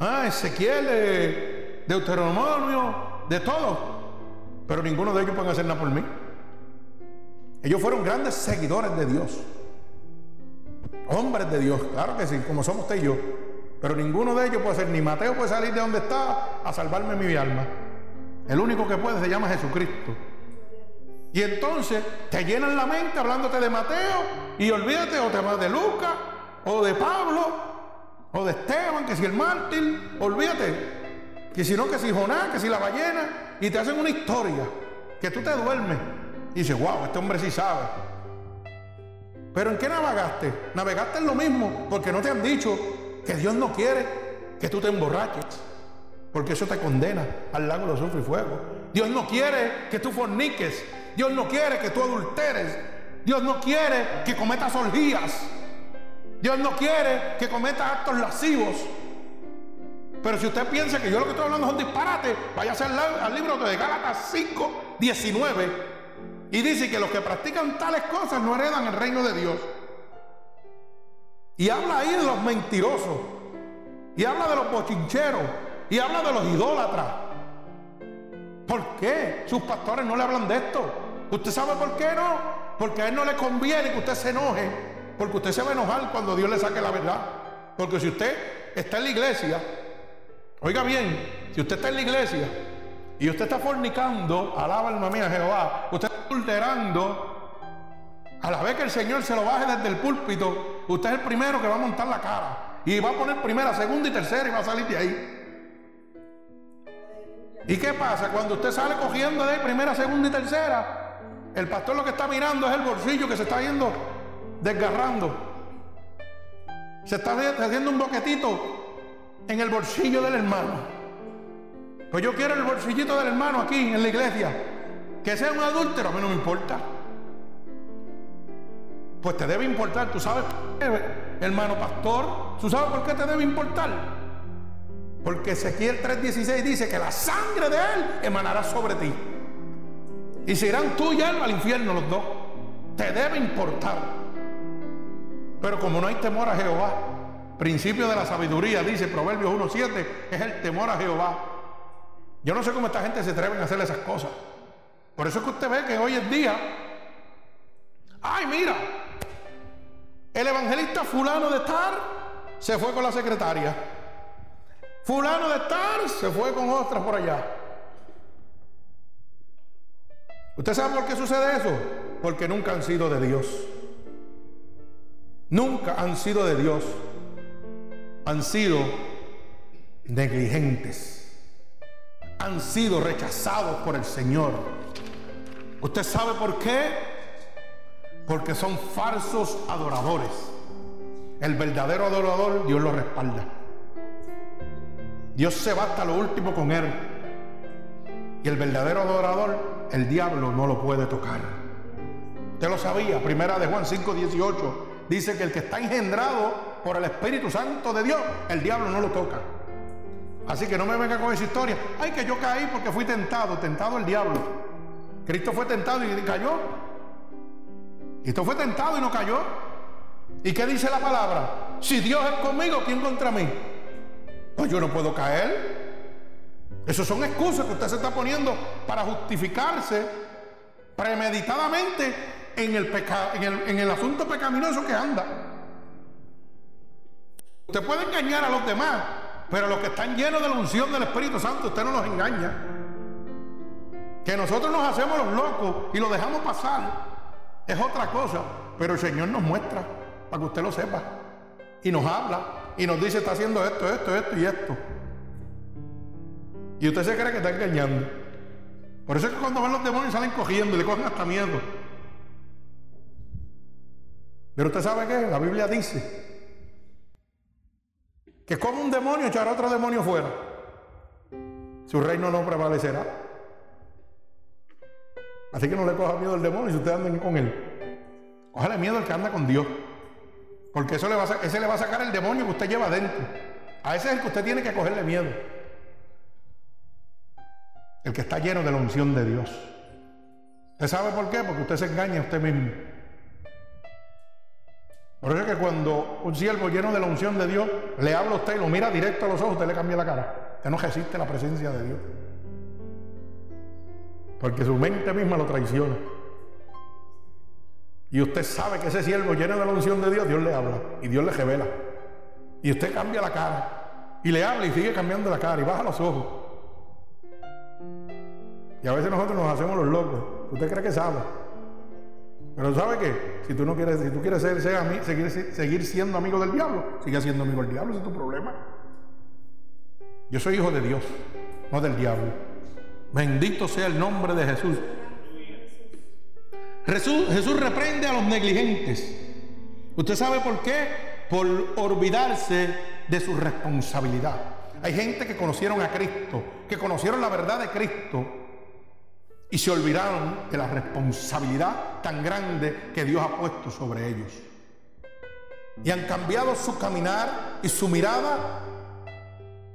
ah, Ezequiel, Deuteronomio, de todo. Pero ninguno de ellos puede hacer nada por mí. Ellos fueron grandes seguidores de Dios. Hombres de Dios, claro que sí, como somos usted y yo. Pero ninguno de ellos puede ser, ni Mateo puede salir de donde está a salvarme mi alma. El único que puede se llama Jesucristo. Y entonces te llenan la mente hablándote de Mateo y olvídate o te vas de Lucas o de Pablo o de Esteban, que si el mártir, olvídate. Que si no, que si Jonás, que si la ballena, y te hacen una historia que tú te duermes y dices, wow, este hombre sí sabe. Pero ¿en qué navegaste? Navegaste en lo mismo, porque no te han dicho que Dios no quiere que tú te emborraches, porque eso te condena al lago de azufre y fuego. Dios no quiere que tú forniques, Dios no quiere que tú adulteres, Dios no quiere que cometas orgías, Dios no quiere que cometas actos lascivos. Pero si usted piensa que yo lo que estoy hablando es un disparate, vaya al, al libro de Gálatas 5, 19 y dice que los que practican tales cosas no heredan el reino de Dios. Y habla ahí de los mentirosos. Y habla de los bochincheros. Y habla de los idólatras. ¿Por qué sus pastores no le hablan de esto? ¿Usted sabe por qué no? Porque a él no le conviene que usted se enoje. Porque usted se va a enojar cuando Dios le saque la verdad. Porque si usted está en la iglesia, oiga bien, si usted está en la iglesia y usted está fornicando, alaba alma mía Jehová, usted está adulterando, a la vez que el Señor se lo baje desde el púlpito, usted es el primero que va a montar la cara. Y va a poner primera, segunda y tercera y va a salir de ahí. ¿Y qué pasa? Cuando usted sale cogiendo de primera, segunda y tercera, el pastor lo que está mirando es el bolsillo que se está yendo desgarrando. Se está haciendo un boquetito en el bolsillo del hermano. Pues yo quiero el bolsillito del hermano aquí en la iglesia. Que sea un adúltero, a mí no me importa. Pues te debe importar, tú sabes, hermano pastor, tú sabes por qué te debe importar. Porque Ezequiel 3:16 dice que la sangre de él emanará sobre ti. Y se irán tú y él al infierno los dos. Te debe importar. Pero como no hay temor a Jehová, principio de la sabiduría, dice Proverbios 1:7, es el temor a Jehová. Yo no sé cómo esta gente se atreve a hacer esas cosas. Por eso es que usted ve que hoy en día, ay, mira, el evangelista fulano de estar se fue con la secretaria. Fulano de estar se fue con otras por allá. ¿Usted sabe por qué sucede eso? Porque nunca han sido de Dios. Nunca han sido de Dios. Han sido negligentes han sido rechazados por el Señor. ¿Usted sabe por qué? Porque son falsos adoradores. El verdadero adorador, Dios lo respalda. Dios se va hasta lo último con él. Y el verdadero adorador, el diablo no lo puede tocar. Usted lo sabía, primera de Juan 5, 18. Dice que el que está engendrado por el Espíritu Santo de Dios, el diablo no lo toca. Así que no me venga con esa historia. Ay, que yo caí porque fui tentado, tentado el diablo. Cristo fue tentado y cayó. Cristo fue tentado y no cayó. ¿Y qué dice la palabra? Si Dios es conmigo, ¿quién contra mí? Pues yo no puedo caer. Esas son excusas que usted se está poniendo para justificarse premeditadamente en el, el, en el asunto pecaminoso que anda. Usted puede engañar a los demás, pero los que están llenos de la unción del Espíritu Santo, usted no los engaña. Que nosotros nos hacemos los locos y lo dejamos pasar es otra cosa, pero el Señor nos muestra para que usted lo sepa. Y nos habla y nos dice, está haciendo esto, esto, esto y esto. Y usted se cree que está engañando. Por eso es que cuando ven los demonios salen cogiendo y le cogen hasta miedo. Pero usted sabe qué, la Biblia dice que como un demonio echar a otro demonio fuera, su reino no prevalecerá. Así que no le coja miedo al demonio si usted anda con él. Cójale miedo al que anda con Dios. Porque eso le va a, ese le va a sacar el demonio que usted lleva dentro. A ese es el que usted tiene que cogerle miedo. El que está lleno de la unción de Dios. ¿Usted sabe por qué? Porque usted se engaña a usted mismo. Por eso es que cuando un siervo lleno de la unción de Dios le habla a usted y lo mira directo a los ojos, usted le cambia la cara. Usted no resiste la presencia de Dios. Porque su mente misma lo traiciona. Y usted sabe que ese siervo lleno de la unción de Dios, Dios le habla y Dios le revela. Y usted cambia la cara y le habla y sigue cambiando la cara y baja los ojos. Y a veces nosotros nos hacemos los locos. Usted cree que sabe. Pero ¿sabe qué? Si tú no quieres, si tú quieres ser, seguir, seguir siendo amigo del diablo, sigue siendo amigo del diablo, ese es tu problema. Yo soy hijo de Dios, no del diablo. Bendito sea el nombre de Jesús. Jesús, reprende a los negligentes. ¿Usted sabe por qué? Por olvidarse de su responsabilidad. Hay gente que conocieron a Cristo, que conocieron la verdad de Cristo, y se olvidaron de la responsabilidad tan grande que Dios ha puesto sobre ellos. Y han cambiado su caminar y su mirada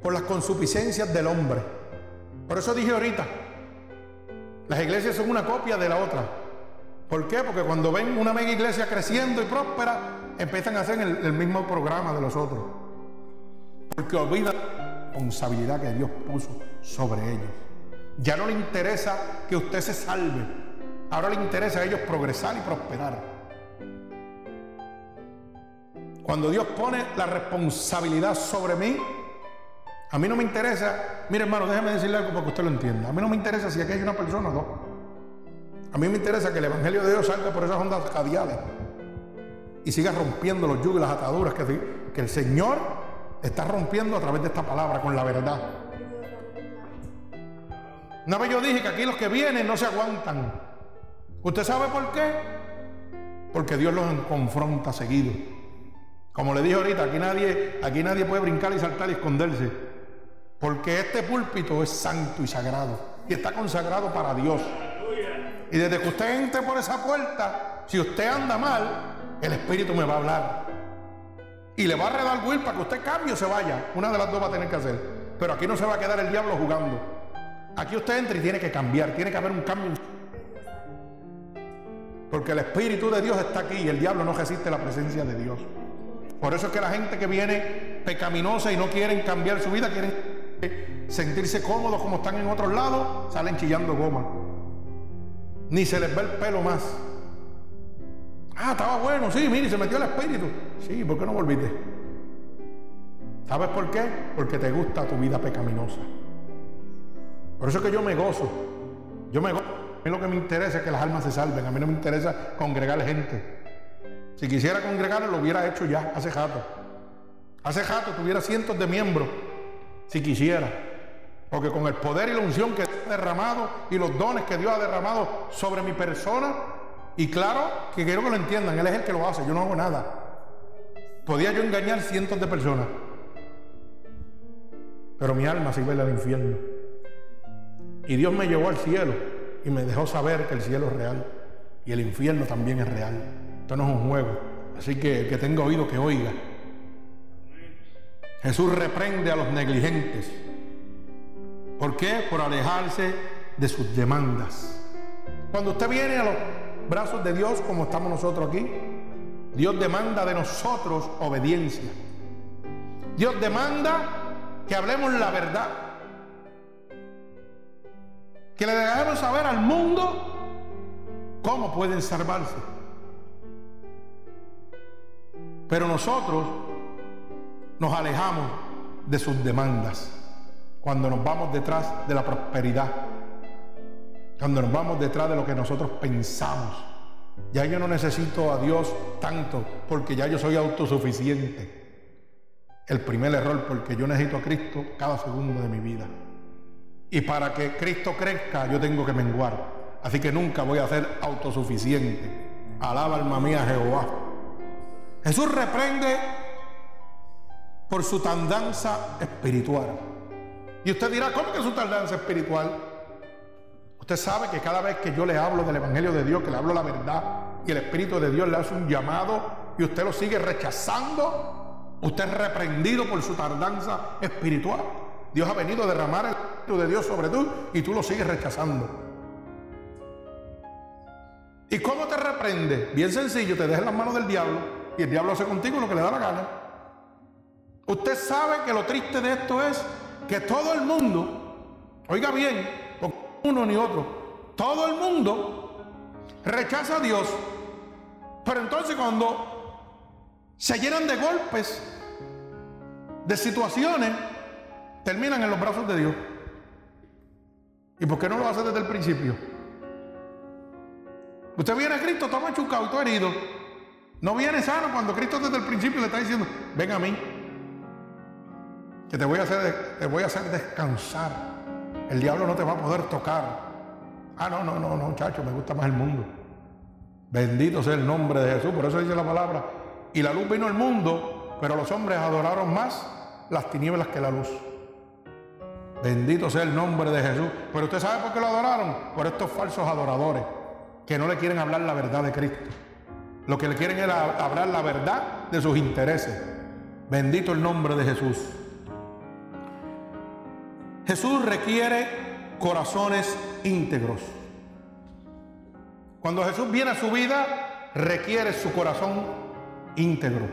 por las consuficiencias del hombre. Por eso dije ahorita, las iglesias son una copia de la otra. ¿Por qué? Porque cuando ven una mega iglesia creciendo y próspera, empiezan a hacer el, mismo programa de los otros. Porque olvidan la responsabilidad que Dios puso sobre ellos. Ya no le interesa que usted se salve. Ahora le interesa a ellos progresar y prosperar. Cuando Dios pone la responsabilidad sobre mí, a mí no me interesa, mire hermano, déjeme decirle algo para que usted lo entienda. A mí no me interesa si aquí hay una persona o dos. A mí me interesa que el Evangelio de Dios salga por esas ondas radiales y siga rompiendo los yugos y las ataduras que, que el Señor está rompiendo a través de esta palabra con la verdad. Una vez yo dije que aquí los que vienen no se aguantan. ¿Usted sabe por qué? Porque Dios los confronta seguido. Como le dije ahorita, aquí nadie, aquí nadie puede brincar y saltar y esconderse. Porque este púlpito es santo y sagrado. Y está consagrado para Dios. Y desde que usted entre por esa puerta, si usted anda mal, el Espíritu me va a hablar. Y le va a redarguir para que usted cambie o se vaya. Una de las dos va a tener que hacer. Pero aquí no se va a quedar el diablo jugando. Aquí usted entra y tiene que cambiar, tiene que haber un cambio. Porque el Espíritu de Dios está aquí y el diablo no resiste la presencia de Dios. Por eso es que la gente que viene pecaminosa y no quieren cambiar su vida, quieren sentirse cómodos como están en otros lados, salen chillando goma. Ni se les ve el pelo más. Ah, estaba bueno, sí, mire, se metió el espíritu. Sí, ¿por qué no volviste? ¿Sabes por qué? Porque te gusta tu vida pecaminosa. Por eso es que yo me gozo. Yo me gozo. A mí lo que me interesa es que las almas se salven. A mí no me interesa congregar gente. Si quisiera congregarlo, lo hubiera hecho ya, hace jato. Hace jato tuviera cientos de miembros, si quisiera. Porque con el poder y la unción que ha derramado y los dones que Dios ha derramado sobre mi persona, y claro que quiero que lo entiendan, Él es el que lo hace, yo no hago nada. Podía yo engañar cientos de personas, pero mi alma se iba al infierno. Y Dios me llevó al cielo y me dejó saber que el cielo es real y el infierno también es real. Esto no es un juego. Así que el que tenga oído que oiga. Jesús reprende a los negligentes. ¿Por qué? Por alejarse de sus demandas. Cuando usted viene a los brazos de Dios como estamos nosotros aquí, Dios demanda de nosotros obediencia. Dios demanda que hablemos la verdad. Que le dejemos saber al mundo ¿Cómo pueden salvarse? Pero nosotros nos alejamos de sus demandas cuando nos vamos detrás de la prosperidad, cuando nos vamos detrás de lo que nosotros pensamos. Ya yo no necesito a Dios tanto porque ya yo soy autosuficiente. El primer error porque yo necesito a Cristo cada segundo de mi vida. Y para que Cristo crezca yo tengo que menguar. Así que nunca voy a ser autosuficiente. Alaba alma mía Jehová. Jesús reprende por su tardanza espiritual. Y usted dirá, ¿cómo que su tardanza espiritual? Usted sabe que cada vez que yo le hablo del Evangelio de Dios, que le hablo la verdad, y el Espíritu de Dios le hace un llamado y usted lo sigue rechazando, usted es reprendido por su tardanza espiritual. Dios ha venido a derramar el Espíritu de Dios sobre tú y tú lo sigues rechazando. ¿Y cómo te reprende? Bien sencillo, te deja en las manos del diablo y el diablo hace contigo lo que le da la gana. Usted sabe que lo triste de esto es que todo el mundo, oiga bien, uno ni otro, todo el mundo rechaza a Dios. Pero entonces cuando se llenan de golpes, de situaciones, terminan en los brazos de Dios. ¿Y por qué no lo hace desde el principio? Usted viene a Cristo, toma machucado, todo herido. No viene sano cuando Cristo desde el principio le está diciendo, ven a mí, que te voy a hacer, te voy a hacer descansar. El diablo no te va a poder tocar. Ah, no, no, no, no, muchacho, me gusta más el mundo. Bendito sea el nombre de Jesús, por eso dice la palabra. Y la luz vino al mundo, pero los hombres adoraron más las tinieblas que la luz. Bendito sea el nombre de Jesús. Pero usted sabe por qué lo adoraron, por estos falsos adoradores que no le quieren hablar la verdad de Cristo. Lo que le quieren es hablar la verdad de sus intereses. Bendito el nombre de Jesús. Jesús requiere corazones íntegros. Cuando Jesús viene a su vida, requiere su corazón íntegro.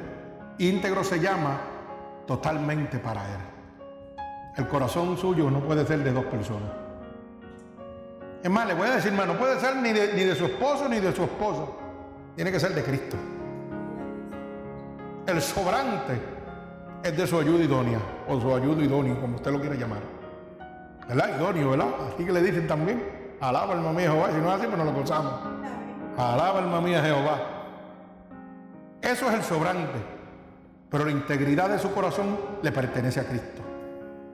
Íntegro se llama totalmente para Él. El corazón suyo no puede ser de dos personas. Es más, le voy a decir no puede ser ni de, ni de su esposo ni de su esposa. Tiene que ser de Cristo. El sobrante es de su ayuda idónea, o su ayuda idóneo, como usted lo quiera llamar. ¿Verdad? Idóneo, ¿verdad? Así que le dicen también, alaba alma mía Jehová. Si no es así, pues no lo gozamos. Alaba alma mía Jehová. Eso es el sobrante. Pero la integridad de su corazón le pertenece a Cristo.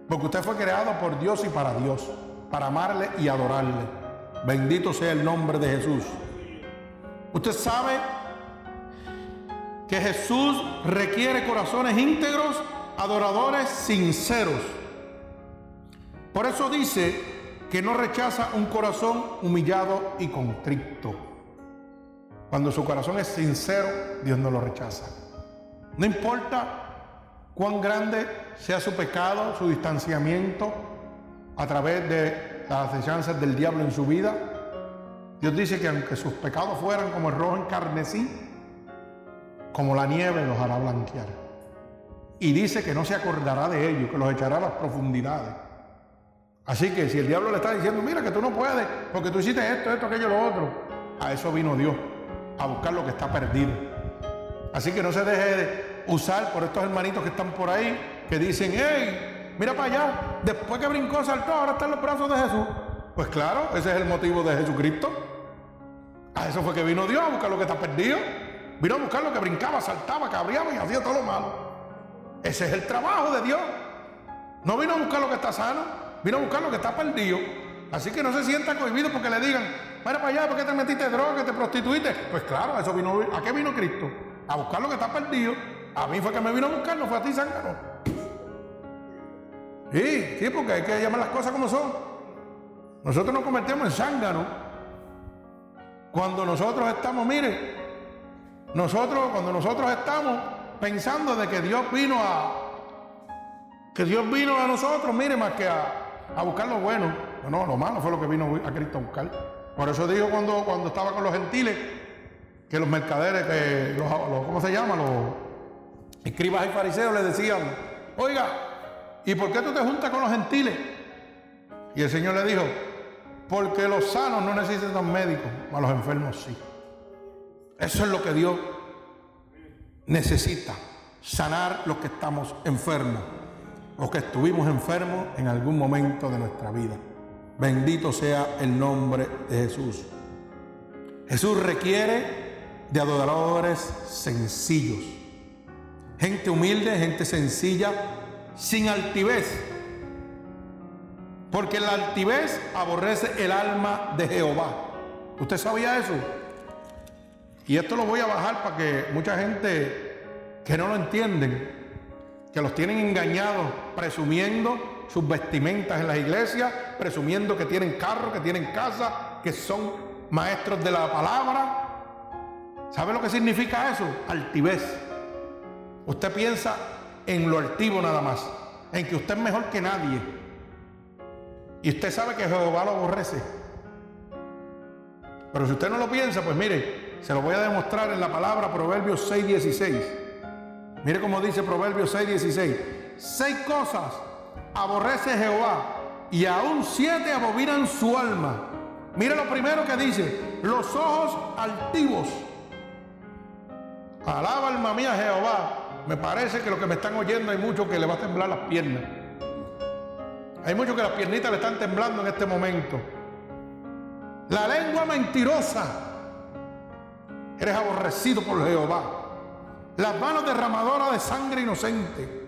Porque usted fue creado por Dios y para Dios para amarle y adorarle. Bendito sea el nombre de Jesús. Usted sabe que Jesús requiere corazones íntegros, adoradores sinceros. Por eso dice que no rechaza un corazón humillado y contrito. Cuando su corazón es sincero, Dios no lo rechaza. No importa cuán grande sea su pecado, su distanciamiento, a través de las asechanzas del diablo en su vida. Dios dice que aunque sus pecados fueran como el rojo en carnesí, como la nieve los hará blanquear. Y dice que no se acordará de ellos, que los echará a las profundidades. Así que si el diablo le está diciendo, mira que tú no puedes, porque tú hiciste esto, esto, aquello, lo otro, a eso vino Dios, a buscar lo que está perdido. Así que no se deje de usar por estos hermanitos que están por ahí, que dicen, hey, Mira para allá, después que brincó, saltó, ahora está en los brazos de Jesús. Pues claro, ese es el motivo de Jesucristo. A eso fue que vino Dios a buscar lo que está perdido. Vino a buscar lo que brincaba, saltaba, cabreaba y hacía todo lo malo. Ese es el trabajo de Dios. No vino a buscar lo que está sano, vino a buscar lo que está perdido. Así que no se sienta cohibido porque le digan, mira para allá, ¿por qué te metiste droga, te prostituiste? Pues claro, eso vino, ¿a qué vino Cristo? A buscar lo que está perdido. A mí fue que me vino a buscar, no fue a ti, zángano. Sí, sí, porque hay que llamar las cosas como son. Nosotros nos convertimos en zángano. Cuando nosotros estamos, mire, nosotros, cuando nosotros estamos pensando de que Dios vino a, que Dios vino a nosotros, mire, más que a, a buscar lo bueno. No, lo malo fue lo que vino a Cristo a buscar. Por eso dijo cuando, cuando estaba con los gentiles, que los mercaderes, que los, ¿cómo se llama? Los escribas y fariseos le decían, oiga, ¿y por qué tú te juntas con los gentiles? Y el Señor le dijo, Porque los sanos no necesitan médicos, a los enfermos sí. Eso es lo que Dios necesita, sanar los que estamos enfermos o que estuvimos enfermos en algún momento de nuestra vida. Bendito sea el nombre de Jesús. Jesús requiere de adoradores sencillos, gente humilde, gente sencilla, sin altivez, porque la altivez aborrece el alma de Jehová. ¿Usted sabía eso? Y esto lo voy a bajar para que mucha gente que no lo entienden, que los tienen engañados presumiendo sus vestimentas en las iglesias, presumiendo que tienen carro, que tienen casa, que son maestros de la palabra. ¿Sabe lo que significa eso? Altivez. Usted piensa en lo altivo nada más, en que usted es mejor que nadie. Y usted sabe que Jehová lo aborrece. Pero si usted no lo piensa, pues mire, se lo voy a demostrar en la palabra Proverbios 6:16. Mire cómo dice Proverbios 6:16. Seis cosas aborrece Jehová y aún siete abominan su alma. Mire lo primero que dice, los ojos altivos. Alaba alma mía Jehová. Me parece que lo que me están oyendo hay muchos que le va a temblar las piernas. Hay muchos que las piernitas le están temblando en este momento. La lengua mentirosa Eres aborrecido por Jehová. Las manos derramadoras de sangre inocente.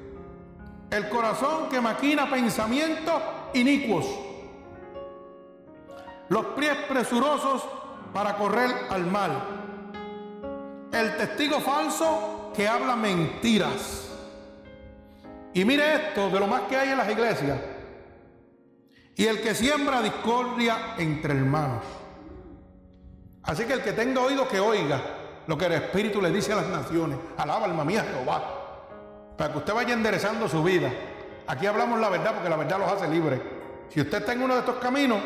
El corazón que maquina pensamientos inicuos. Los pies presurosos para correr al mal. El testigo falso que habla mentiras. Y mire esto de lo más que hay en las iglesias. Y el que siembra discordia entre hermanos. Así que el que tenga oído que oiga lo que el Espíritu le dice a las naciones. Alaba alma mía Jehová. Para que usted vaya enderezando su vida. Aquí hablamos la verdad porque la verdad los hace libres. Si usted está en uno de estos caminos,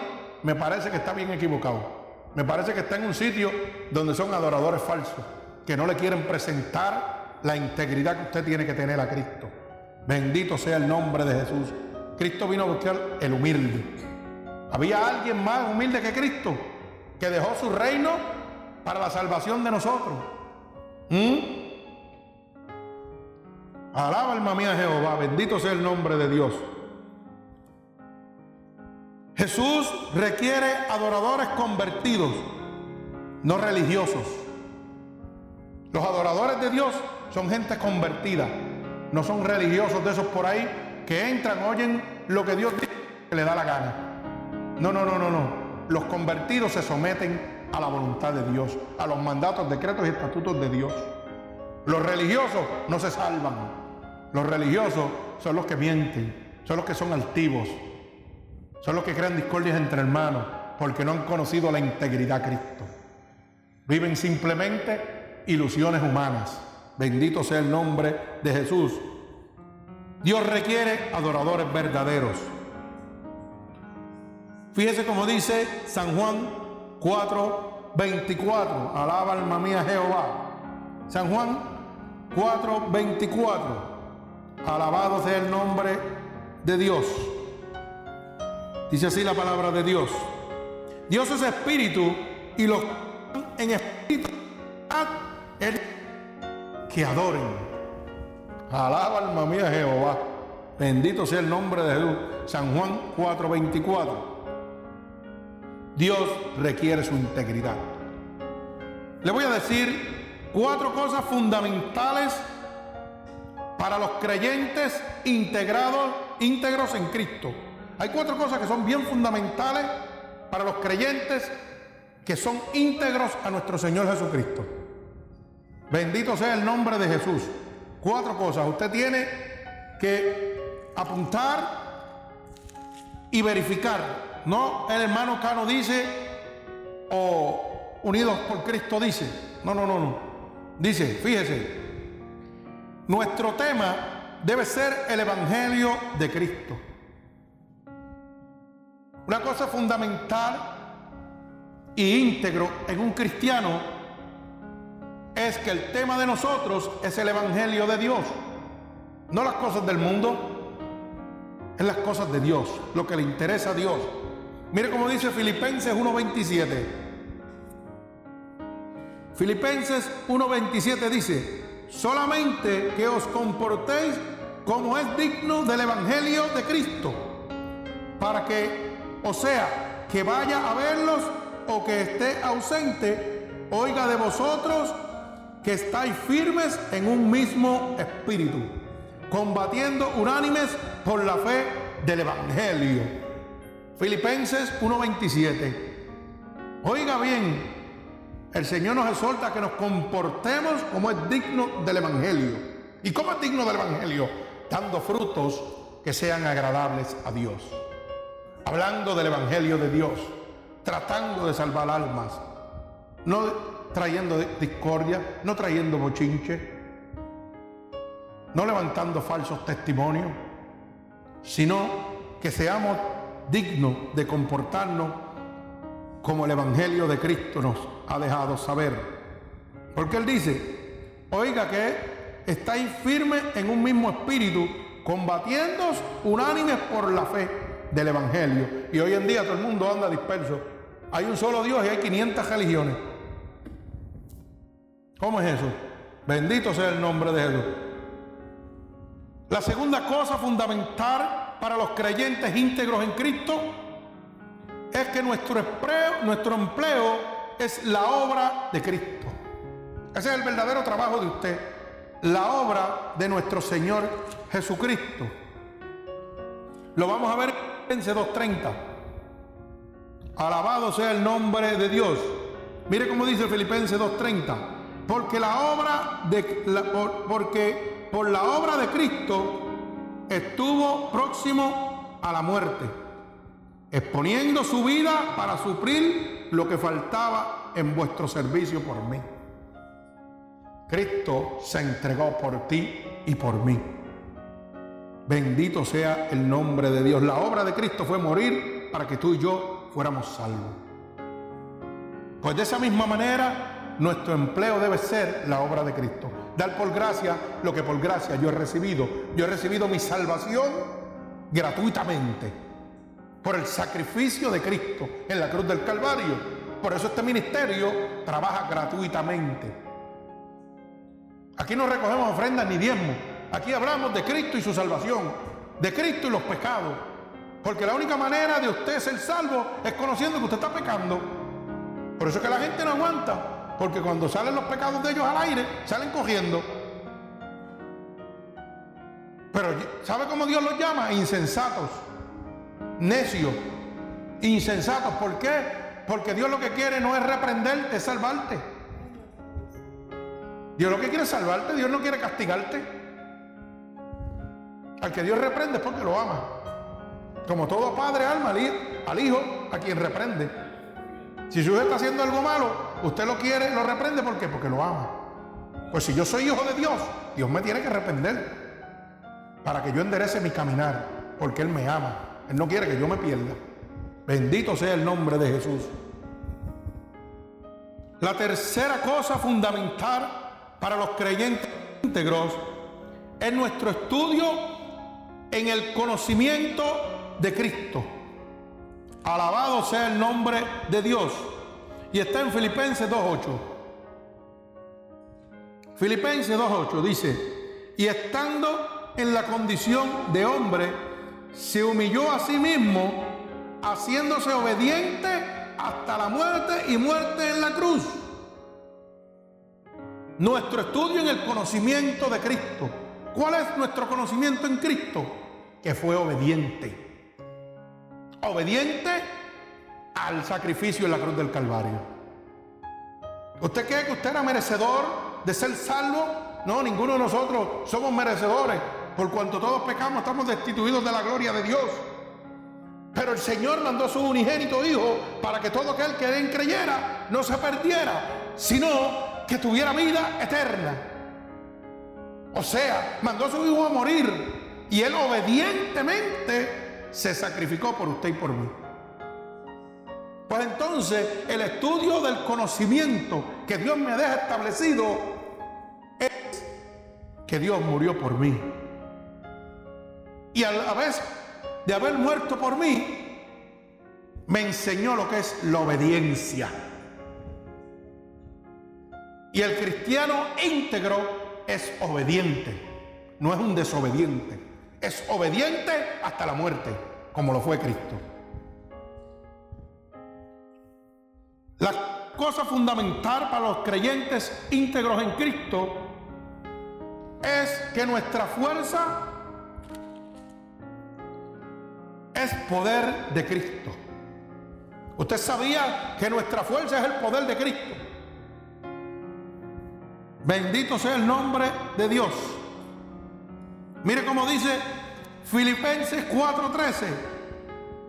me parece que está bien equivocado. Me parece que está en un sitio donde son adoradores falsos, que no le quieren presentar la integridad que usted tiene que tener a Cristo. Bendito sea el nombre de Jesús. Cristo vino a buscar el humilde. ¿Había alguien más humilde que Cristo? que dejó su reino para la salvación de nosotros. ¿Mm? Alaba alma mía Jehová, bendito sea el nombre de Dios. Jesús requiere adoradores convertidos, no religiosos. Los adoradores de Dios son gente convertida, no son religiosos de esos por ahí que entran, oyen lo que Dios dice que le da la gana. No, no, no, no, no los convertidos se someten a la voluntad de Dios, a los mandatos, decretos y estatutos de Dios. Los religiosos no se salvan. Los religiosos son los que mienten, son los que son altivos, son los que crean discordias entre hermanos porque no han conocido la integridad de Cristo. Viven simplemente ilusiones humanas. Bendito sea el nombre de Jesús. Dios requiere adoradores verdaderos. Fíjese como dice San Juan 4, 24. Alaba alma mía Jehová. San Juan 4, 24. Alabado sea el nombre de Dios. Dice así la palabra de Dios. Dios es espíritu y los en espíritu que adoren. Alaba alma mía Jehová. Bendito sea el nombre de Jesús. San Juan 4, 24. Dios requiere su integridad. Le voy a decir cuatro cosas fundamentales para los creyentes integrados, íntegros en Cristo. Hay cuatro cosas que son bien fundamentales para los creyentes que son íntegros a nuestro Señor Jesucristo. Bendito sea el nombre de Jesús. Cuatro cosas. Usted tiene que apuntar y verificar no el hermano Cano dice o unidos por Cristo dice. No, no, no, no. Dice, fíjese, nuestro tema debe ser el Evangelio de Cristo. Una cosa fundamental y íntegro en un cristiano es que el tema de nosotros es el Evangelio de Dios, no las cosas del mundo, es las cosas de Dios, lo que le interesa a Dios. Mire cómo dice Filipenses 1.27. Filipenses 1.27 dice, solamente que os comportéis como es digno del Evangelio de Cristo, para que, o sea, que vaya a verlos o que esté ausente, oiga de vosotros que estáis firmes en un mismo espíritu, combatiendo unánimes por la fe del Evangelio. Filipenses 1:27. Oiga bien, el Señor nos exhorta a que nos comportemos como es digno del Evangelio. ¿Y cómo es digno del Evangelio? Dando frutos que sean agradables a Dios. Hablando del Evangelio de Dios, tratando de salvar almas, no trayendo discordia, no trayendo bochinche, no levantando falsos testimonios, sino que seamos dignos de comportarnos como el Evangelio de Cristo nos ha dejado saber. Porque Él dice, oiga que estáis firmes en un mismo espíritu, combatiendo unánimes por la fe del Evangelio. Y hoy en día todo el mundo anda disperso. Hay un solo Dios y hay 500 religiones. ¿Cómo es eso? Bendito sea el nombre de Jesús. La segunda cosa fundamental para los creyentes íntegros en Cristo es que nuestro empleo, nuestro empleo es la obra de Cristo. Ese es el verdadero trabajo de usted, la obra de nuestro Señor Jesucristo. Lo vamos a ver en 2.30. Alabado sea el nombre de Dios. Mire cómo dice Filipenses 2.30 porque la obra de porque por la obra de Cristo estuvo próximo a la muerte, exponiendo su vida para suplir lo que faltaba en vuestro servicio por mí. Cristo se entregó por ti y por mí. Bendito sea el nombre de Dios. La obra de Cristo fue morir para que tú y yo fuéramos salvos. Pues de esa misma manera nuestro empleo debe ser la obra de Cristo. Dar por gracia lo que por gracia yo he recibido. Yo he recibido mi salvación gratuitamente por el sacrificio de Cristo en la cruz del Calvario. Por eso este ministerio trabaja gratuitamente. Aquí no recogemos ofrendas ni diezmos. Aquí hablamos de Cristo y su salvación, de Cristo y los pecados. Porque la única manera de usted ser salvo es conociendo que usted está pecando. Por eso es que la gente no aguanta. Porque cuando salen los pecados de ellos al aire, salen cogiendo. Pero ¿sabe cómo Dios los llama? Insensatos, necios, insensatos. ¿Por qué? Porque Dios lo que quiere no es reprenderte, es salvarte. Dios lo que quiere es salvarte, Dios no quiere castigarte. Al que Dios reprende es porque lo ama. Como todo padre alma al hijo a quien reprende. Si su hijo está haciendo algo malo, usted lo quiere, lo reprende, ¿por qué? Porque lo ama. Pues si yo soy hijo de Dios, Dios me tiene que reprender para que yo enderece mi caminar, porque Él me ama. Él no quiere que yo me pierda. Bendito sea el nombre de Jesús. La tercera cosa fundamental para los creyentes íntegros es nuestro estudio en el conocimiento de Cristo. Alabado sea el nombre de Dios. Y está en Filipenses 2.8. Filipenses 2.8 dice, y estando en la condición de hombre, se humilló a sí mismo, haciéndose obediente hasta la muerte y muerte en la cruz. Nuestro estudio en el conocimiento de Cristo. ¿Cuál es nuestro conocimiento en Cristo? Que fue obediente obediente al sacrificio en la cruz del Calvario. ¿Usted cree que usted era merecedor de ser salvo? No, ninguno de nosotros somos merecedores. Por cuanto todos pecamos, estamos destituidos de la gloria de Dios. Pero el Señor mandó a su unigénito Hijo para que todo aquel que en creyera no se perdiera, sino que tuviera vida eterna. O sea, mandó a su Hijo a morir y Él obedientemente se sacrificó por usted y por mí. Pues entonces el estudio del conocimiento que Dios me deja establecido es que Dios murió por mí. Y a la vez de haber muerto por mí, me enseñó lo que es la obediencia. Y el cristiano íntegro es obediente, no es un desobediente, es obediente hasta la muerte, como lo fue Cristo. La cosa fundamental para los creyentes íntegros en Cristo es que nuestra fuerza es poder de Cristo. Usted sabía que nuestra fuerza es el poder de Cristo. Bendito sea el nombre de Dios. Mire cómo dice Filipenses 4:13,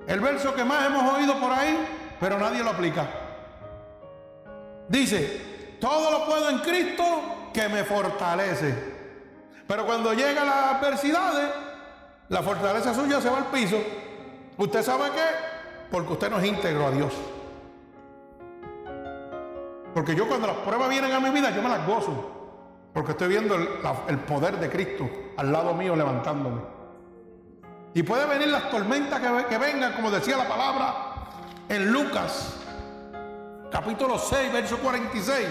el verso que más hemos oído por ahí, pero nadie lo aplica. Dice, todo lo puedo en Cristo que me fortalece. Pero cuando llegan las adversidades, la fortaleza suya se va al piso. ¿Usted sabe qué? Porque usted no es íntegro a Dios. Porque yo cuando las pruebas vienen a mi vida, yo me las gozo. Porque estoy viendo el, poder de Cristo al lado mío levantándome. Y puede venir las tormentas que vengan, como decía la palabra en Lucas, capítulo 6, verso 46.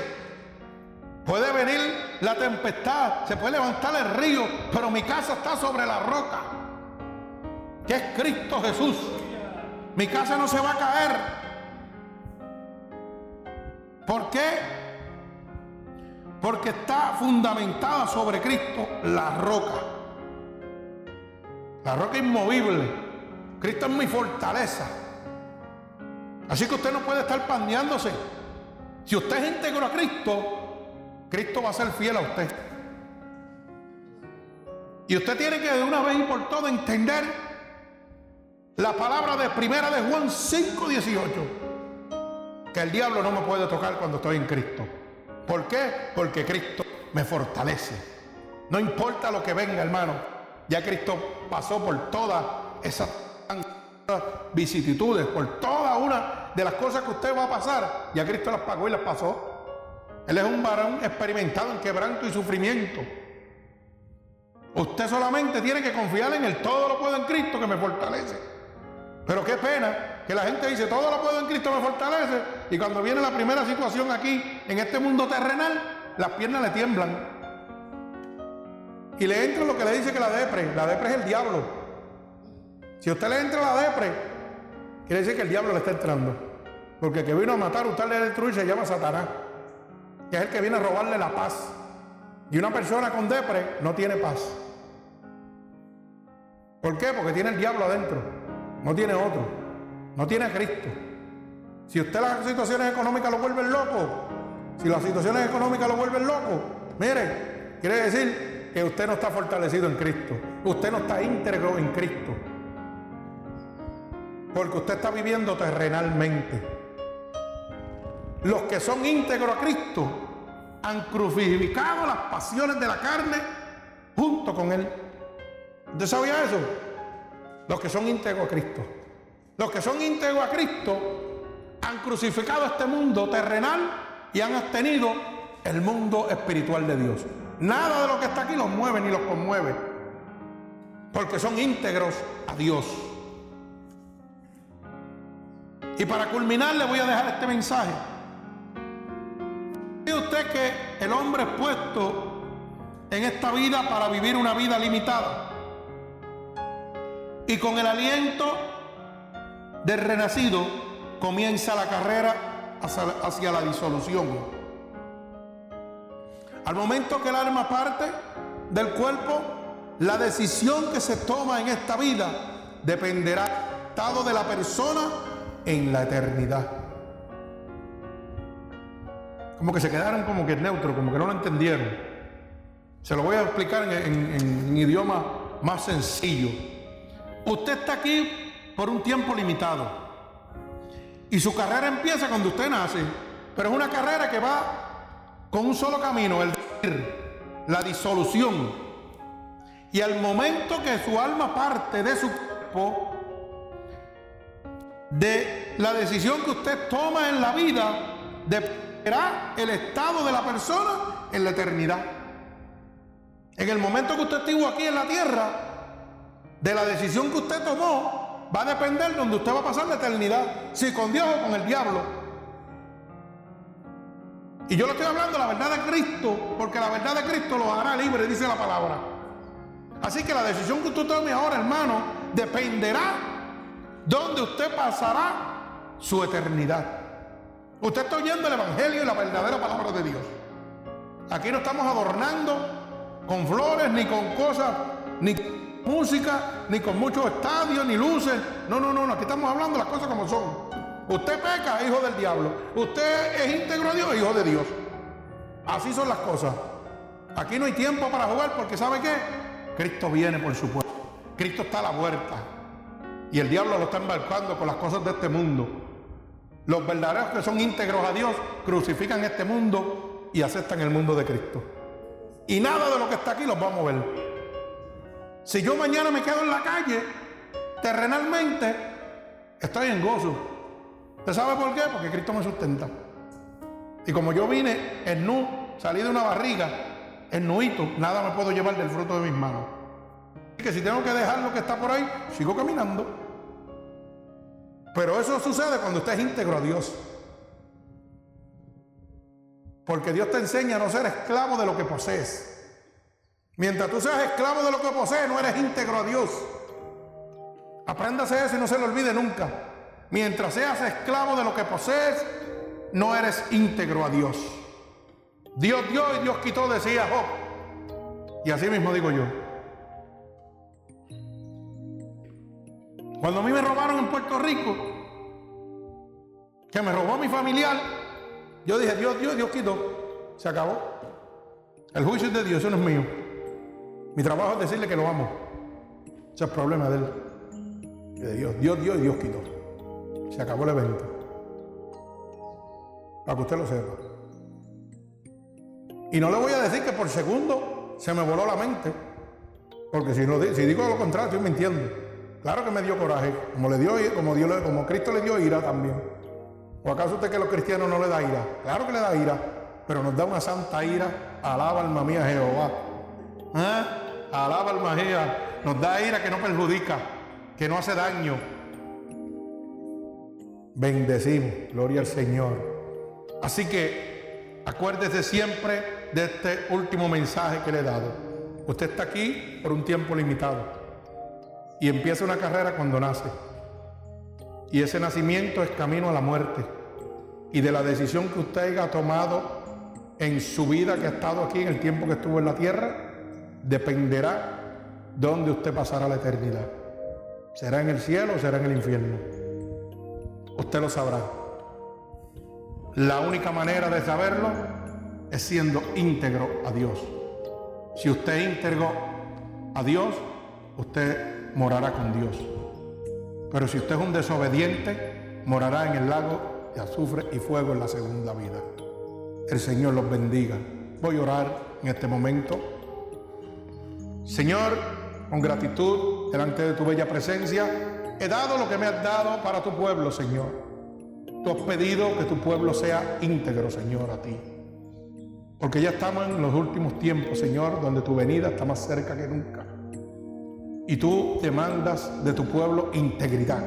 Puede venir la tempestad, se puede levantar el río, pero mi casa está sobre la roca, que es Cristo Jesús. Mi casa no se va a caer. ¿Por qué? Porque está fundamentada sobre Cristo la roca. La roca inmovible. Cristo es mi fortaleza. Así que usted no puede estar pandeándose. Si usted es íntegro a Cristo, Cristo va a ser fiel a usted. Y usted tiene que de una vez y por todas entender la palabra de primera de Juan 5:18. Que el diablo no me puede tocar cuando estoy en Cristo. ¿Por qué? Porque Cristo me fortalece. No importa lo que venga, hermano. Ya Cristo pasó por todas esas vicisitudes, por toda una de las cosas que usted va a pasar. Ya Cristo las pagó y las pasó. Él es un varón experimentado en quebranto y sufrimiento. Usted solamente tiene que confiar en el todo lo puedo en Cristo que me fortalece. Pero qué pena que la gente dice, todo lo puedo en Cristo me fortalece. Y cuando viene la primera situación aquí, en este mundo terrenal, las piernas le tiemblan. Y le entra lo que le dice que la depre. La depre es el diablo. Si usted le entra la depre, quiere decir que el diablo le está entrando. Porque el que vino a matar, usted le destruir, se llama Satanás. Que es el que viene a robarle la paz. Y una persona con depre no tiene paz. ¿Por qué? Porque tiene el diablo adentro no tiene otro, no tiene a Cristo. Si usted las situaciones económicas lo vuelven loco, si las situaciones económicas lo vuelven loco, mire, quiere decir que usted no está fortalecido en Cristo, usted no está íntegro en Cristo, porque usted está viviendo terrenalmente. Los que son íntegros a Cristo han crucificado las pasiones de la carne junto con Él. ¿Usted sabía eso? los que son íntegros a Cristo. Los que son íntegros a Cristo han crucificado este mundo terrenal y han obtenido el mundo espiritual de Dios. Nada de lo que está aquí los mueve ni los conmueve, porque son íntegros a Dios. Y para culminar le voy a dejar este mensaje. ¿Sabe usted que el hombre es puesto en esta vida para vivir una vida limitada? Y con el aliento del renacido comienza la carrera hacia, la disolución. Al momento que el alma parte del cuerpo, la decisión que se toma en esta vida dependerá estado de la persona en la eternidad. Como que se quedaron como que neutro, como que no lo entendieron. Se lo voy a explicar en, idioma más sencillo. Usted está aquí por un tiempo limitado. Y su carrera empieza cuando usted nace. Pero es una carrera que va con un solo camino, el la disolución. Y al momento que su alma parte de su cuerpo, de la decisión que usted toma en la vida, dependerá el estado de la persona en la eternidad. En el momento que usted estuvo aquí en la tierra, de la decisión que usted tomó, va a depender de donde usted va a pasar la eternidad, si con Dios o con el diablo. Y yo le estoy hablando la verdad de Cristo, porque la verdad de Cristo lo hará libre, dice la palabra. Así que la decisión que usted tome ahora, hermano, dependerá donde usted pasará su eternidad. Usted está oyendo el Evangelio y la verdadera palabra de Dios. Aquí no estamos adornando con flores, ni con cosas, ni música, ni con muchos estadios, ni luces. No, no, no, no. Aquí estamos hablando las cosas como son. Usted peca, hijo del diablo. Usted es íntegro a Dios, hijo de Dios. Así son las cosas. Aquí no hay tiempo para jugar porque ¿sabe qué? Cristo viene por su pueblo. Cristo está a la puerta. Y el diablo lo está embarcando con las cosas de este mundo. Los verdaderos que son íntegros a Dios crucifican este mundo y aceptan el mundo de Cristo. Y nada de lo que está aquí los va a mover. Si yo mañana me quedo en la calle, terrenalmente, estoy en gozo. ¿Usted sabe por qué? Porque Cristo me sustenta. Y como yo vine en nu, salí de una barriga, en nuito, nada me puedo llevar del fruto de mis manos. Y que si tengo que dejar lo que está por ahí, sigo caminando. Pero eso sucede cuando usted es íntegro a Dios. Porque Dios te enseña a no ser esclavo de lo que posees. Mientras tú seas esclavo de lo que posees, no eres íntegro a Dios. Apréndase eso y no se lo olvide nunca. Mientras seas esclavo de lo que posees, no eres íntegro a Dios. Dios dio y Dios quitó, decía Job. Y así mismo digo yo. Cuando a mí me robaron en Puerto Rico, que me robó mi familiar, yo dije, Dios, Dios, Dios quitó. Se acabó. El juicio es de Dios, eso no es mío. Mi trabajo es decirle que lo amo. Ese es el problema de él. de Dios. Dios Dios y Dios quitó. Se acabó el evento. Para que usted lo sepa. Y no le voy a decir que por segundo se me voló la mente. Porque si digo lo contrario, estoy mintiendo. Claro que me dio coraje, como le dio, como como Cristo le dio ira también. ¿O acaso usted que los cristianos no le da ira? Claro que le da ira, pero nos da una santa ira. Alaba alma mía Jehová. ¿Eh? Alaba alma mía. Nos da ira que no perjudica, que no hace daño. Bendecimos, gloria al Señor. Así que acuérdese siempre de este último mensaje que le he dado. Usted está aquí por un tiempo limitado y empieza una carrera cuando nace. Y ese nacimiento es camino a la muerte. Y de la decisión que usted haya tomado en su vida que ha estado aquí, en el tiempo que estuvo en la tierra, dependerá dónde usted pasará la eternidad. ¿Será en el cielo o será en el infierno? Usted lo sabrá. La única manera de saberlo es siendo íntegro a Dios. Si usted es íntegro a Dios, usted morará con Dios. Pero si usted es un desobediente, morará en el lago de azufre y fuego en la segunda vida. El Señor los bendiga. Voy a orar en este momento. Señor, con gratitud delante de tu bella presencia, he dado lo que me has dado para tu pueblo, Señor. Tú has pedido que tu pueblo sea íntegro, Señor, a ti. Porque ya estamos en los últimos tiempos, Señor, donde tu venida está más cerca que nunca. Y tú demandas de tu pueblo integridad,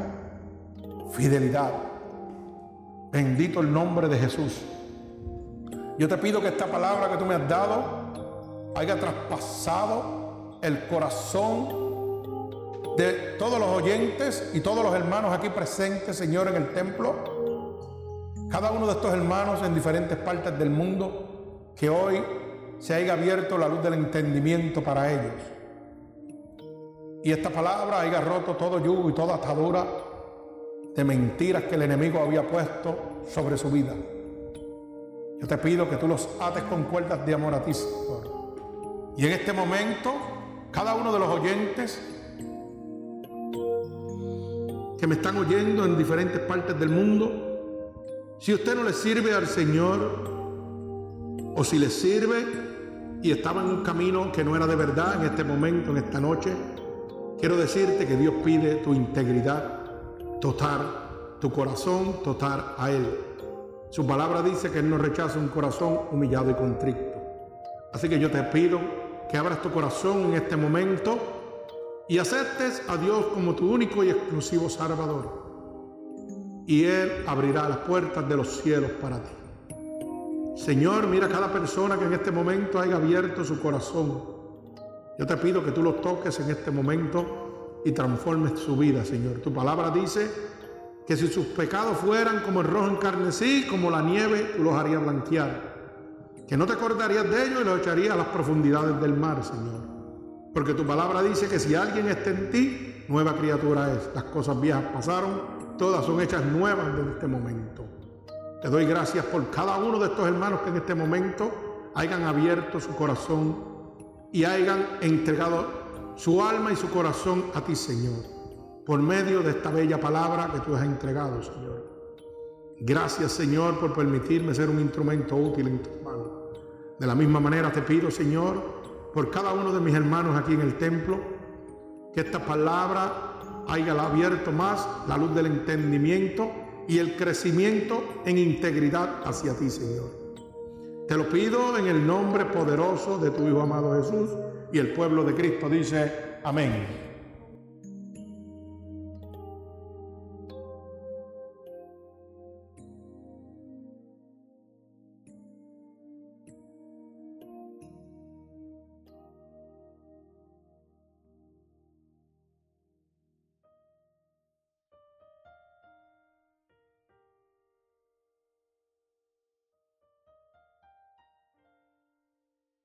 fidelidad. Bendito el nombre de Jesús. Yo te pido que esta palabra que tú me has dado haya traspasado el corazón de todos los oyentes y todos los hermanos aquí presentes, Señor, en el templo. Cada uno de estos hermanos en diferentes partes del mundo, que hoy se haya abierto la luz del entendimiento para ellos y esta palabra haya roto todo yugo y toda atadura de mentiras que el enemigo había puesto sobre su vida. Yo te pido que tú los ates con cuerdas de amor a ti, Señor. Y en este momento, cada uno de los oyentes que me están oyendo en diferentes partes del mundo, si usted no le sirve al Señor, o si le sirve y estaba en un camino que no era de verdad en este momento, en esta noche, Quiero decirte que Dios pide tu integridad total, tu corazón total a Él. Su palabra dice que Él no rechaza un corazón humillado y contrito. Así que yo te pido que abras tu corazón en este momento y aceptes a Dios como tu único y exclusivo Salvador. Y Él abrirá las puertas de los cielos para ti. Señor, mira cada persona que en este momento haya abierto su corazón. Yo te pido que tú los toques en este momento y transformes su vida, Señor. Tu palabra dice que si sus pecados fueran como el rojo encarnecí, como la nieve, tú los harías blanquear. Que no te acordarías de ellos y los echarías a las profundidades del mar, Señor. Porque tu palabra dice que si alguien está en ti, nueva criatura es. Las cosas viejas pasaron, todas son hechas nuevas en este momento. Te doy gracias por cada uno de estos hermanos que en este momento hayan abierto su corazón y hayan entregado su alma y su corazón a ti, Señor, por medio de esta bella palabra que tú has entregado, Señor. Gracias, Señor, por permitirme ser un instrumento útil en tus manos. De la misma manera te pido, Señor, por cada uno de mis hermanos aquí en el templo, que esta palabra haya abierto más la luz del entendimiento y el crecimiento en integridad hacia ti, Señor. Te lo pido en el nombre poderoso de tu Hijo amado Jesús y el pueblo de Cristo dice, amén.